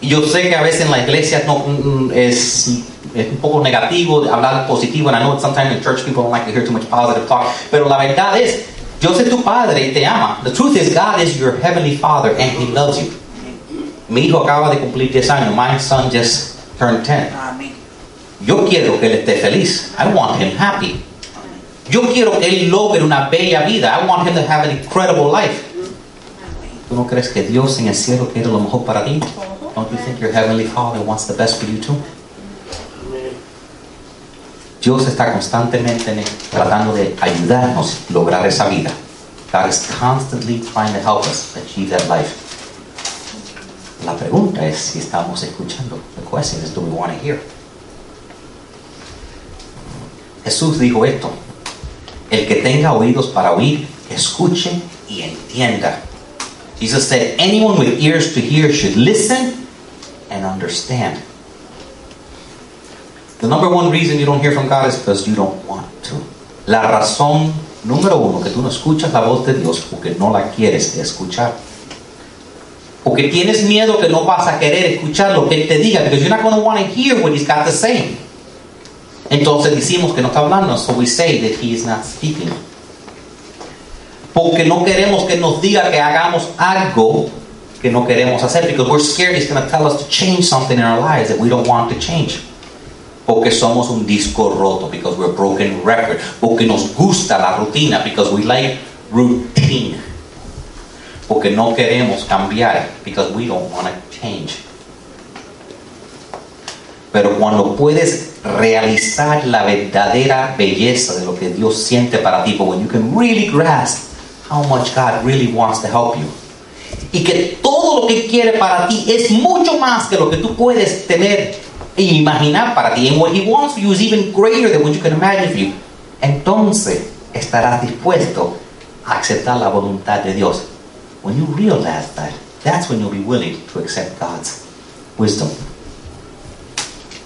Y yo sé que a veces en la iglesia no, mm, es, es un poco negativo hablar positivo, and I know sometimes in church people don't like to hear too much positive talk, pero la verdad es, Dios es tu Padre y te ama. The truth is God is your heavenly Father and He loves you. Mi hijo acaba de cumplir 10 años. My son just turned 10. Yo quiero que él esté feliz. I want him happy. Yo quiero que él logre una bella vida. I want him to have an incredible life. ¿Tú no crees que Dios en el cielo quiere lo mejor para ti? Don't you think your heavenly Father wants the best for you too? Dios está constantemente tratando de ayudarnos a lograr esa vida. God is constantly trying to help us achieve that life. La pregunta es si estamos escuchando. The question is, do we want to hear? Jesús dijo esto, el que tenga oídos para oír, escuche y entienda. Jesus said, anyone with ears to hear should listen and understand. The number one reason you don't hear from God is because you don't want to. La razón número uno que tú no escuchas la voz de Dios porque no la quieres escuchar. Porque tienes miedo que no vas a querer escuchar lo que Él te diga, because you're not going to want to hear what He's got to say. Entonces decimos que no está hablando, so we say that he is not speaking. Porque no queremos que nos diga que hagamos algo que no queremos hacer, because we're scared he's going to tell us to change something in our lives that we don't want to change. Porque somos un disco roto, because we're a broken record. Porque nos gusta la rutina, because we like routine. Porque no queremos cambiar, because we don't want to change. Pero cuando puedes realizar la verdadera belleza de lo que Dios siente para ti, but when you can really grasp how much God really wants to help you, y que todo lo que quiere para ti es mucho más que lo que tú puedes tener imaginar para ti, and what He wants for you is even greater than what you can imagine for you, entonces estarás dispuesto a aceptar la voluntad de Dios. When you realize that, that's when you'll be willing to accept God's wisdom.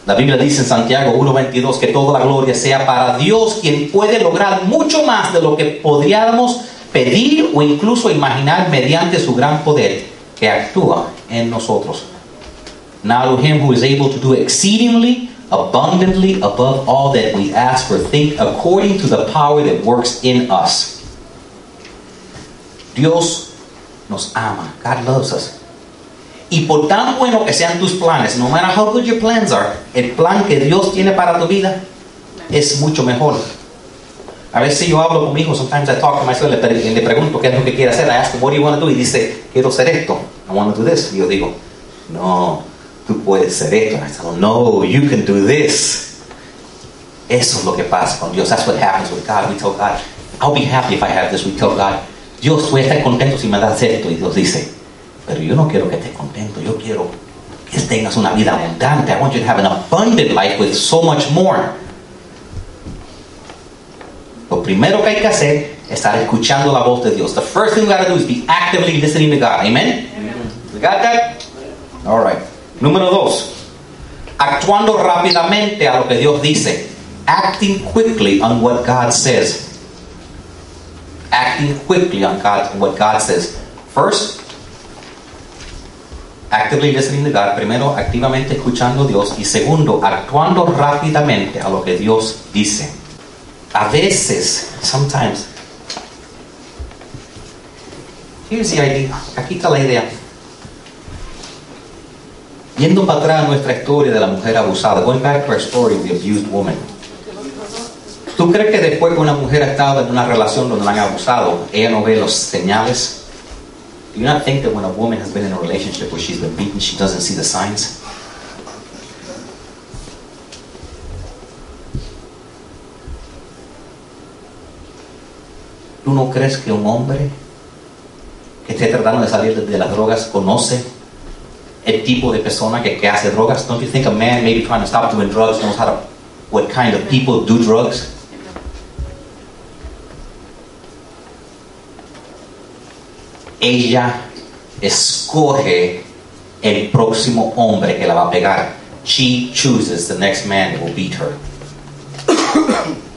La Biblia dice en Santiago 1.22 que toda la gloria sea para Dios, quien puede lograr mucho más de lo que podríamos pedir o incluso imaginar mediante su gran poder que actúa en nosotros. Now to him who is able to do exceedingly abundantly above all that we ask or think according to the power that works in us. Dios nos ama. God loves us. Y por tan bueno que sean tus planes, no matter how good your plans are, el plan que Dios tiene para tu vida es mucho mejor. A veces yo hablo con mi hijo, sometimes I talk to my son, le, pre- le pregunto qué es lo que quiere hacer. I ask him, what do you want to do? Y dice, quiero hacer esto. I want to do this. Y yo digo, no, tú puedes hacer esto. I no, you can do this. Eso es lo que pasa con Dios. That's what happens with God. We tell God, I'll be happy if I have this. We tell God, Dios, voy a estar contento si me das esto. Y Dios dice, pero yo no quiero que estés contento. Yo quiero que tengas una vida abundante. I want you to have an abundant life with so much more. But primero que hay que hacer es estar escuchando la voz de Dios. The first thing we gotta do is be actively listening to God. Amen? We got that? All right. Número dos. Actuando rápidamente a lo que Dios dice. Acting quickly on what God says. Acting quickly on God, what God says. First, actively listening to God. Primero, activamente escuchando a Dios. Y segundo, actuando rápidamente a lo que Dios dice. A veces, sometimes, here's the idea. Aquí está la idea. Yendo para atrás a nuestra historia de la mujer abusada, going back to our story of the abused woman. ¿Tú crees que después que una mujer ha estado en una relación donde la han abusado, ella no ve los señales? Do you not think that when a woman has been in a relationship where she's been beaten, she doesn't see the signs? ¿Tú no crees que un hombre que esté tratando de salir de, las drogas conoce el tipo de persona que, que hace drogas? Don't you think a man maybe trying to stop doing drugs knows how to, what kind of people do drugs? ella escoge el próximo hombre que la va a pegar. She chooses the next man that will beat her.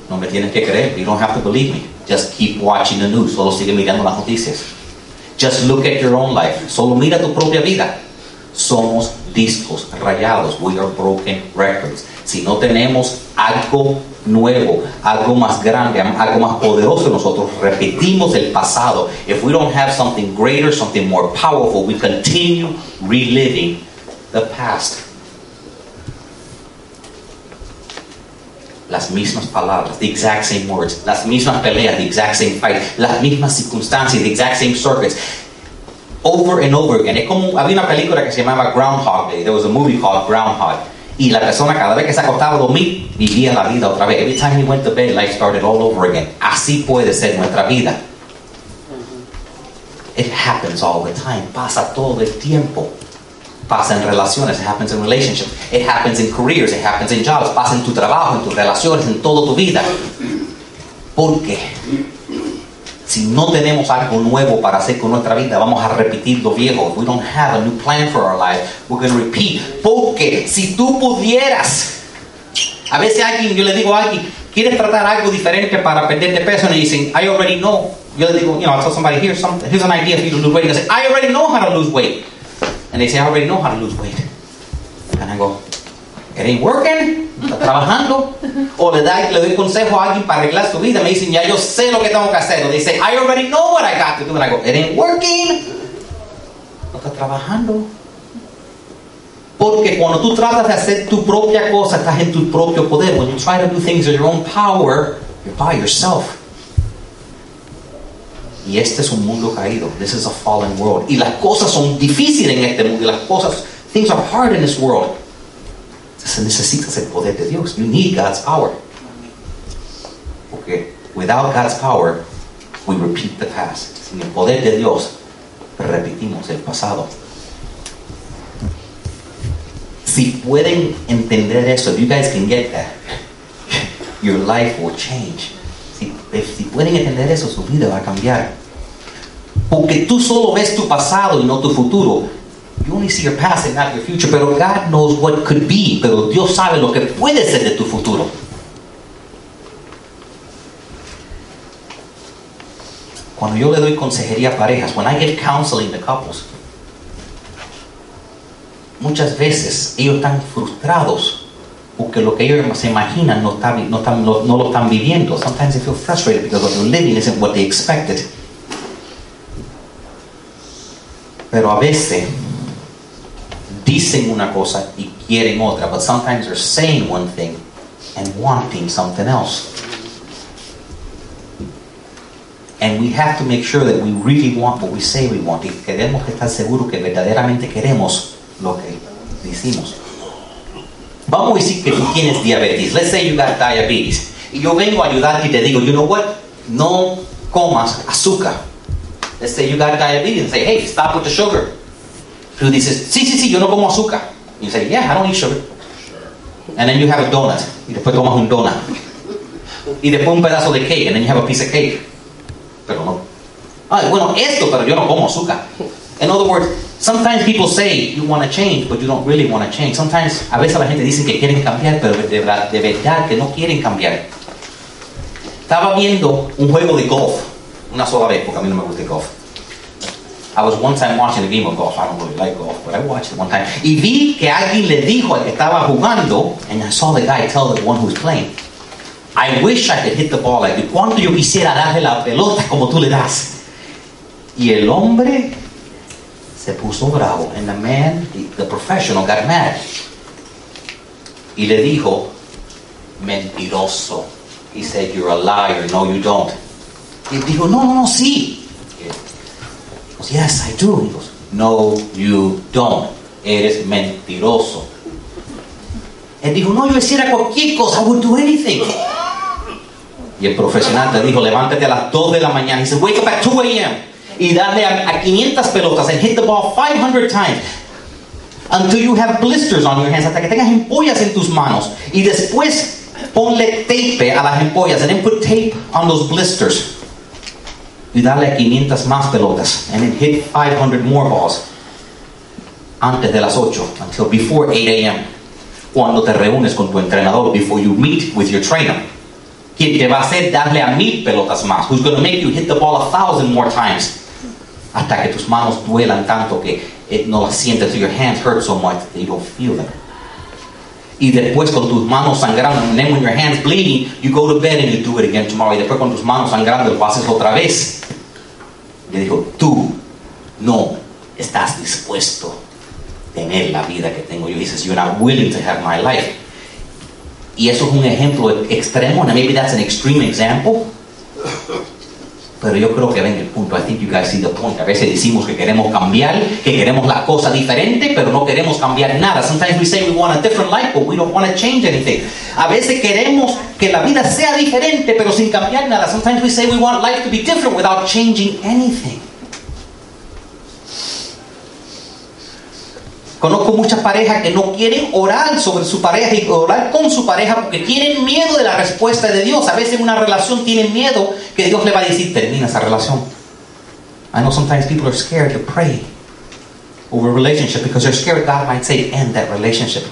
No me tienes que creer. You don't have to believe me. Just keep watching the news. Solo sigue mirando las noticias. Just look at your own life. Solo mira tu propia vida. Somos discos rayados. We are broken records. Si no tenemos algo nuevo, algo más grande, algo más poderoso, nosotros repetimos el pasado. If we don't have something greater, something more powerful, we continue reliving the past. Las mismas palabras, the exact same words, las mismas peleas, the exact same fight, las mismas circunstancias, the exact same circuits. Over and over again. Es como, había una película que se llamaba Groundhog Day. There was a movie called Groundhog. Y la persona cada vez que se acostaba a dormir, vivía la vida otra vez. Every time he went to bed, life started all over again. Así puede ser nuestra vida. It happens all the time. Pasa todo el tiempo. Pasa en relaciones. It happens in relationships. It happens in careers. It happens in jobs. Pasa en tu trabajo, en tus relaciones, en toda tu vida. Porque si no tenemos algo nuevo para hacer con nuestra vida, vamos a repetir lo viejo. We don't have a new plan for our life, we're going to repeat. Porque si tú pudieras, a veces alguien, yo le digo a alguien, ¿quieres tratar algo diferente para perder de peso? Y dicen, I already know. Yo le digo, you know, I tell somebody, here's, something, here's an idea for you to lose weight. And they say, I already know how to lose weight. And they say, I already know how to lose weight. And I go, it ain't working, trabajando. O le, da, le doy consejo a alguien para arreglar su vida. Me dicen, ya yo sé lo que tengo que hacer. O dice, I already know what I got to do. And I go, it ain't working. No está trabajando. Porque cuando tú tratas de hacer tu propia cosa, estás en tu propio poder. When you try to do things in your own power, you're by yourself. Y este es un mundo caído. This is a fallen world. Y las cosas son difíciles en este mundo. Y las cosas, things are hard in this world. Entonces necesitas el poder de Dios. You need God's power. Porque without God's power, we repeat the past. Sin el poder de Dios, repetimos el pasado. Si pueden entender eso, if you guys can get that, your life will change. Si, si pueden entender eso, su vida va a cambiar. Porque tú solo ves tu pasado y no tu futuro. You only see your past and not your future, pero God knows what could be, pero Dios sabe lo que puede ser de tu futuro. Cuando yo le doy consejería a parejas, when I give counseling to couples, muchas veces ellos están frustrados porque lo que ellos se imaginan no, no lo están viviendo. Sometimes they feel frustrated because what they're living isn't what they expected. Pero a veces dicen una cosa y quieren otra, but sometimes they're saying one thing and wanting something else. And we have to make sure that we really want what we say we want. Y queremos estar seguros que verdaderamente queremos lo que decimos. Vamos a decir que tú tienes diabetes. Let's say you got diabetes. Y yo vengo a ayudarte y te digo, you know what? No comas azúcar. Let's say you got diabetes and say, hey, stop with the sugar. Tú dices, sí, sí, sí, yo no como azúcar. You say, yeah, I don't eat sugar. And then you have a donut. Y después tomas un donut. y después un pedazo de cake, and then you have a piece of cake. Pero no. Ay, bueno, esto, pero yo no como azúcar. In other words, sometimes people say you want to change, but you don't really want to change. Sometimes, a veces la gente dice que quieren cambiar, pero de verdad, de verdad que no quieren cambiar. Estaba viendo un juego de golf una sola vez, porque a mí no me gusta el golf. I was one time watching a game of golf. I don't really like golf, but I watched it one time. Y vi que alguien le dijo al que estaba jugando, and I saw the guy tell the one who's playing, I wish I could hit the ball like you. ¿Cuánto yo quisiera darle la pelota como tú le das? Y el hombre se puso bravo. And the man, the, professional, got mad. Y le dijo, mentiroso. He said, you're a liar. No, you don't. Y dijo, no, no, no, sí. Goes, yes, I do. He goes, no, you don't. Eres mentiroso. Él dijo, no, yo hiciera cualquier cosa. I would do anything. Y el profesional te dijo, levántate a las 2 de la mañana. He said, wake up at 2 a.m. Y dale a, a 500 pelotas and hit the ball 500 times. Until you have blisters on your hands. Hasta que tengas empollas en tus manos. Y después ponle tape a las empollas. And then put tape on those blisters. Y dale a 500 más pelotas. And then hit 500 more balls. Antes de las 8. Until before 8 a.m. Cuando te reúnes con tu entrenador. Before you meet with your trainer. Quien te va a hacer darle a mil pelotas más. Who's going to make you hit the ball a thousand more times. Hasta que tus manos duelan tanto que it no las sientes. Your hands hurt so much that you don't feel them. Y después con tus manos sangrando, and then when your hands bleeding, you go to bed and you do it again tomorrow. Y después con tus manos sangrando, lo haces otra vez. Le dijo, tú no estás dispuesto a tener la vida que tengo yo. Says, you're not willing to have my life. Y eso es un ejemplo extremo, maybe that's an extreme example. Pero yo creo que ven el punto. I think you guys see the point. A veces decimos que queremos cambiar, que queremos la cosa diferente, pero no queremos cambiar nada. Sometimes we say we want a different life, but we don't want to change anything. A veces queremos que la vida sea diferente, pero sin cambiar nada. Sometimes we say we want life to be different without changing anything. Conozco muchas parejas que no quieren orar sobre su pareja y orar con su pareja porque tienen miedo de la respuesta de Dios. A veces en una relación tienen miedo que Dios le va a decir, termina esa relación. I know sometimes people are scared to pray over a relationship because they're scared God might say, end that relationship.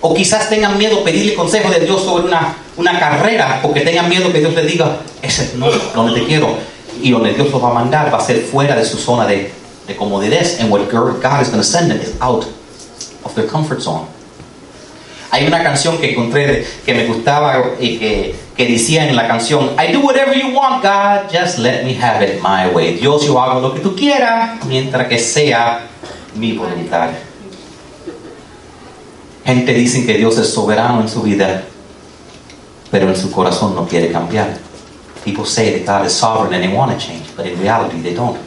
O quizás tengan miedo pedirle consejo de Dios sobre una, una carrera porque tengan miedo que Dios le diga, ese no, donde te quiero. Y donde Dios los va a mandar va a ser fuera de su zona de, de comodidad. And what God is going to send them is out of their comfort zone. Hay una canción que encontré que me gustaba y que, que decía en la canción, I do whatever you want, God, just let me have it my way. Dios, yo hago lo que tú quieras, mientras que sea mi voluntad. Gente dice que Dios es soberano en su vida, pero en su corazón no quiere cambiar. People say that God is sovereign and they want to change, but in reality they don't.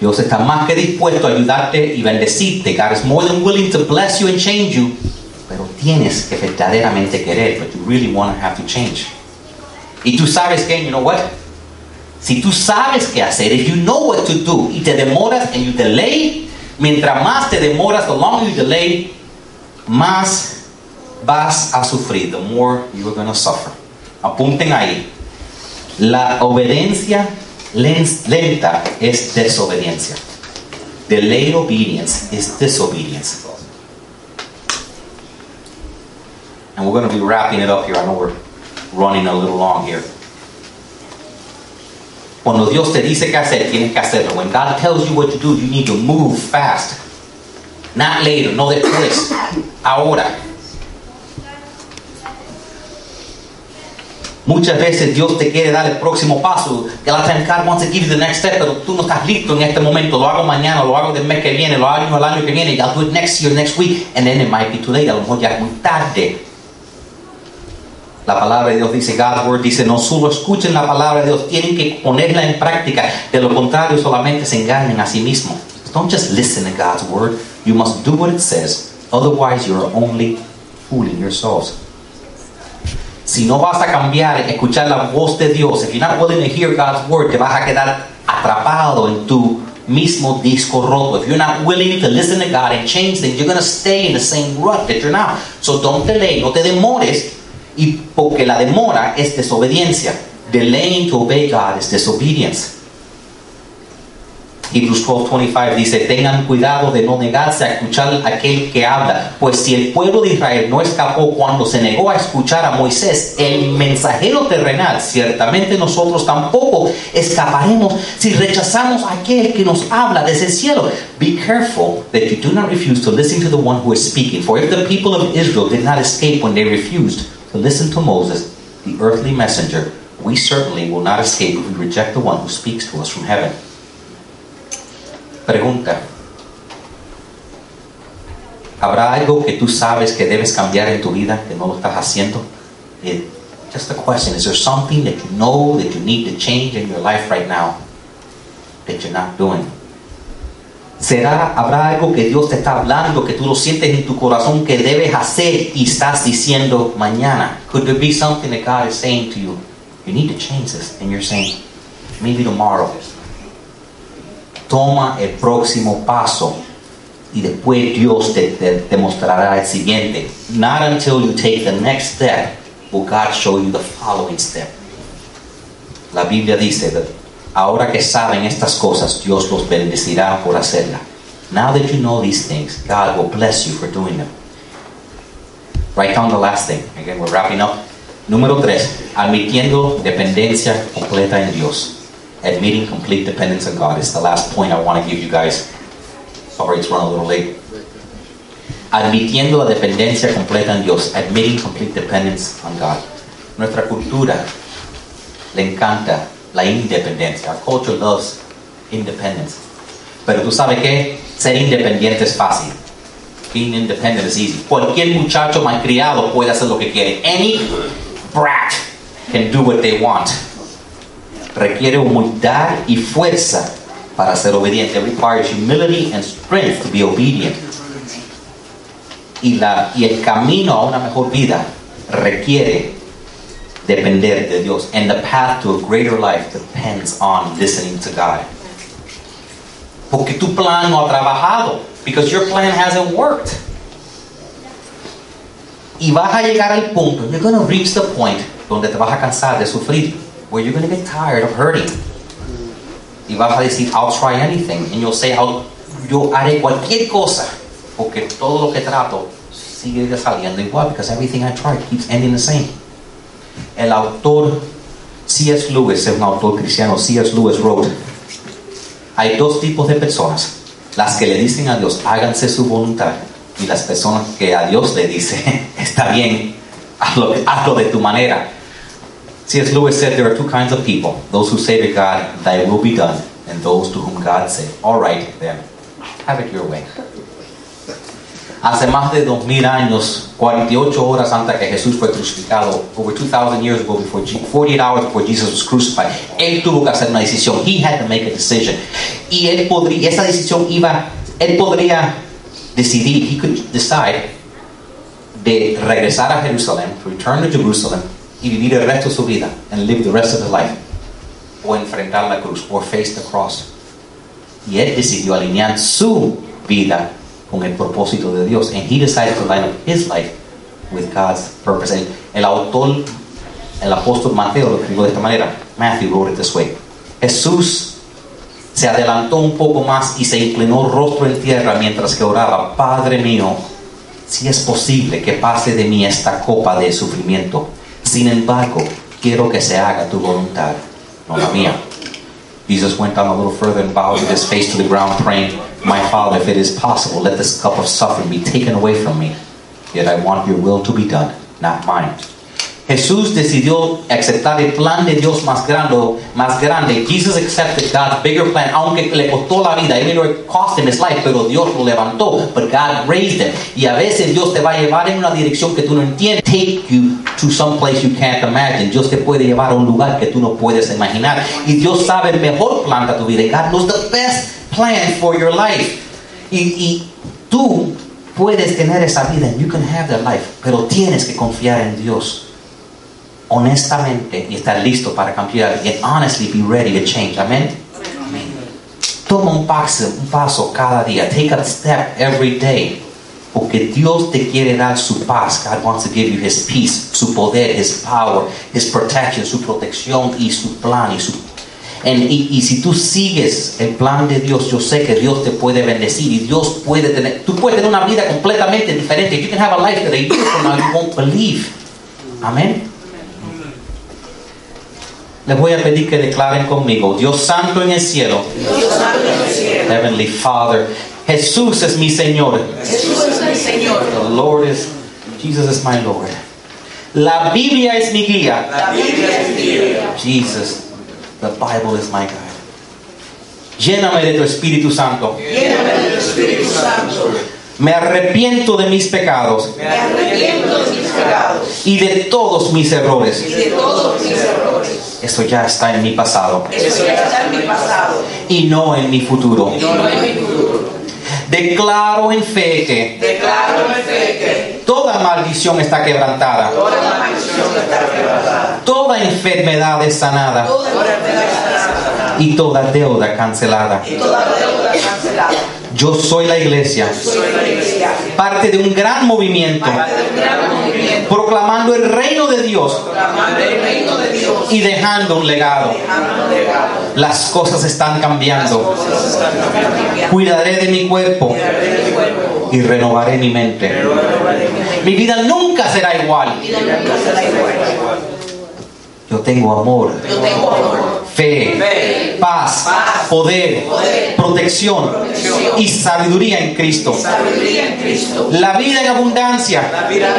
Dios está más que dispuesto a ayudarte y bendecirte. God is more than willing to bless you and change you. Pero tienes que verdaderamente querer, but you really want to have to change. Y tú sabes que, you know what? Si tú sabes qué hacer, if you know what to do, y te demoras and you delay, mientras más te demoras, the longer you delay, más vas a sufrir. The more you are going to suffer. Apunten ahí. La obediencia lenta es desobediencia. Delayed obedience is disobedience. And we're going to be wrapping it up here. I know we're running a little long here. Cuando Dios te dice qué hacer, tienes que hacerlo. When God tells you what to do, you need to move fast. Not later, no después. Ahora. Muchas veces Dios te quiere dar el próximo paso. Times God wants to give you the next step, pero tú no estás listo en este momento. Lo hago mañana, lo hago del mes que viene, lo hago el año que viene. I'll do it next year, next week, and then it might be too late. A lo mejor es muy tarde. La palabra de Dios dice, God's word dice, no solo escuchen la palabra de Dios, tienen que ponerla en práctica. De lo contrario, solamente se engañan a sí mismos. Don't just listen to God's word. You must do what it says. Otherwise, you're only fooling yourselves. Si no vas a cambiar, escuchar la voz de Dios, if you're not willing to hear God's word, te vas a quedar atrapado en tu mismo disco roto. If you're not willing to listen to God and change things, you're going to stay in the same rut that you're now. So don't delay, no te demores Y porque la demora es desobediencia. Delaying to obey God is disobedience. Hebrews 12:25 dice, tengan cuidado de no negarse a escuchar a aquel que habla, pues si el pueblo de Israel no escapó cuando se negó a escuchar a Moisés, el mensajero terrenal, ciertamente nosotros tampoco escaparemos si rechazamos a aquel que nos habla desde el cielo. Be careful that you do not refuse to listen to the one who is speaking, for if the people of Israel did not escape when they refused to listen to Moses, the earthly messenger, we certainly will not escape if we reject the one who speaks to us from heaven. Pregunta. ¿Habrá algo que tú sabes que debes cambiar en tu vida que no lo estás haciendo? It, just a question. Is there something that you know that you need to change in your life right now that you're not doing? ¿Será, habrá algo que Dios te está hablando, que tú lo sientes en tu corazón que debes hacer y estás diciendo mañana? Could there be something that God is saying to you? You need to change this. And you're saying, maybe tomorrow toma el próximo paso y después Dios te, te, te, mostrará el siguiente. Not until you take the next step will God show you the following step. La Biblia dice ahora que saben estas cosas, Dios los bendecirá por hacerlas. Now that you know these things, God will bless you for doing them. Write down the last thing. Again, we're wrapping up. Número tres, admitiendo dependencia completa en Dios. Admitting complete dependence on God is the last point I want to give you guys. Sorry, it's run a little late. Admitiendo la dependencia completa en Dios, admitting complete dependence on God. Nuestra cultura le encanta la independencia. Our culture loves independence. Pero tú sabes que ser independiente es fácil. Being independent is easy. Cualquier muchacho puede hacer lo que quiere. Any brat can do what they want requiere humildad y fuerza para ser obediente. It requires humility and strength to be obedient. Y, la, y el camino a una mejor vida requiere depender de Dios. And the path to a greater life depends on listening to God. Porque tu plan no ha trabajado. Because your plan hasn't worked. Y vas a llegar al punto, you're going to reach the point donde te vas a cansar de sufrir where you're going to get tired of hurting. Y vas a decir, I'll try anything. And you'll say, I'll, yo haré cualquier cosa. Porque todo lo que trato sigue saliendo igual. Because everything I try keeps ending the same. El autor C.S. Lewis es un autor cristiano. C.S. Lewis wrote, hay dos tipos de personas. Las que le dicen a Dios, háganse su voluntad. Y las personas que a Dios le dice, está bien, hazlo, hazlo de tu manera. C.S. Lewis said there are two kinds of people those who say to God, Thy will be done, and those to whom God said, All right, then, have it your way. Hace más de 2000 años, 48 horas antes que Jesús fue crucificado, over 2000 years ago, before 48 hours before Jesus was crucified, él tuvo que hacer una decisión. He had to make a decision. Y él podría, esa decisión iba, él podría decidir, he could decide de regresar a Jerusalén, to return to Jerusalem, y vivir el resto de su vida and live the rest of his life o enfrentar la cruz or face the cross. Y él decidió alinear su vida con el propósito de Dios and he decided to line up his life with God's purpose. El, el autor el apóstol Mateo lo escribió de esta manera. Matthew wrote it this way. Jesús se adelantó un poco más y se inclinó rostro en tierra mientras que oraba Padre mío si es posible que pase de mí esta copa de sufrimiento sin embargo, quiero que se haga tu voluntad, no la mía. Jesus went down a little further and bowed with his face to the ground, praying, My Father, if it is possible, let this cup of suffering be taken away from me. Yet I want your will to be done, not mine. Jesús decidió aceptar el plan de Dios más grande, más grande. Jesus accepted God's bigger plan, aunque le costó la vida. It cost him his life, pero Dios lo levantó. But God raised him. Y a veces Dios te va a llevar en una dirección que tú no entiendes. Take you to some place you can't imagine. Dios te puede llevar a un lugar que tú no puedes imaginar. Y Dios sabe el mejor plan para tu vida. God knows the best plan for your life. Y, y tú puedes tener esa vida. You can have that life. Pero tienes que confiar en Dios honestamente y estar listo para cambiar. And honestly be ready to change. Amen. Toma un paso, un paso cada día. Take a step every day. Porque Dios te quiere dar su paz. God wants to give you His peace, su poder, His power, His protection, su protección y su plan. Y, su... y, si tú sigues el plan de Dios, yo sé que Dios te puede bendecir y Dios puede tener, tú puedes tener una vida completamente diferente. You can have a life that a year from now you won't believe. Amén. Les voy a pedir que declaren conmigo, Dios santo en el cielo, Dios santo en el cielo. Heavenly Father, Jesús es mi Señor. Jesús es el Señor. The Lord is, Jesus is my Lord. La Biblia es mi guía. La Biblia es Biblia. Jesus, the Bible is my guide. Lléname de tu Espíritu Santo. Lléname del Espíritu Santo. Me arrepiento de mis pecados Me arrepiento de mis pecados y de todos mis errores. y de todos mis errores. Eso ya está en mi pasado Eso ya está en mi pasado y no en mi futuro. y no en mi futuro. Declaro en fe que Declaro en fe que toda maldición está quebrantada, toda maldición está quebrantada. toda enfermedad es sanada Toda enfermedad está sanada. y toda deuda cancelada. Y toda deuda cancelada. Yo soy la iglesia, Soy la iglesia. parte de un gran movimiento, Parte de un gran movimiento. proclamando el reino de Dios Proclamando el reino de Dios. Y dejando un legado. Las cosas están cambiando. Cuidaré de mi cuerpo y renovaré mi mente. Mi vida nunca será igual. Yo tengo amor, Yo tengo amor, fe, fe, paz, paz, poder, poder, protección protección y sabiduría en Cristo. sabiduría en Cristo. La vida en abundancia La vida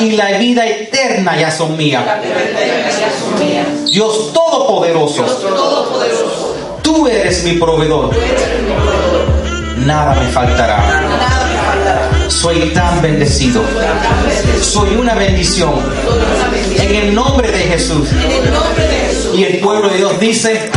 y la vida eterna ya son La mías. vida eterna ya son mías. Dios Todopoderoso, Dios Todopoderoso, tú eres mi proveedor. tú eres mi proveedor. Nada me faltará. Nada me faltará. Soy tan bendecido. Soy una bendición. Soy una bendición. En el nombre de Jesús. En el nombre de Jesús. Y el pueblo de Dios dice,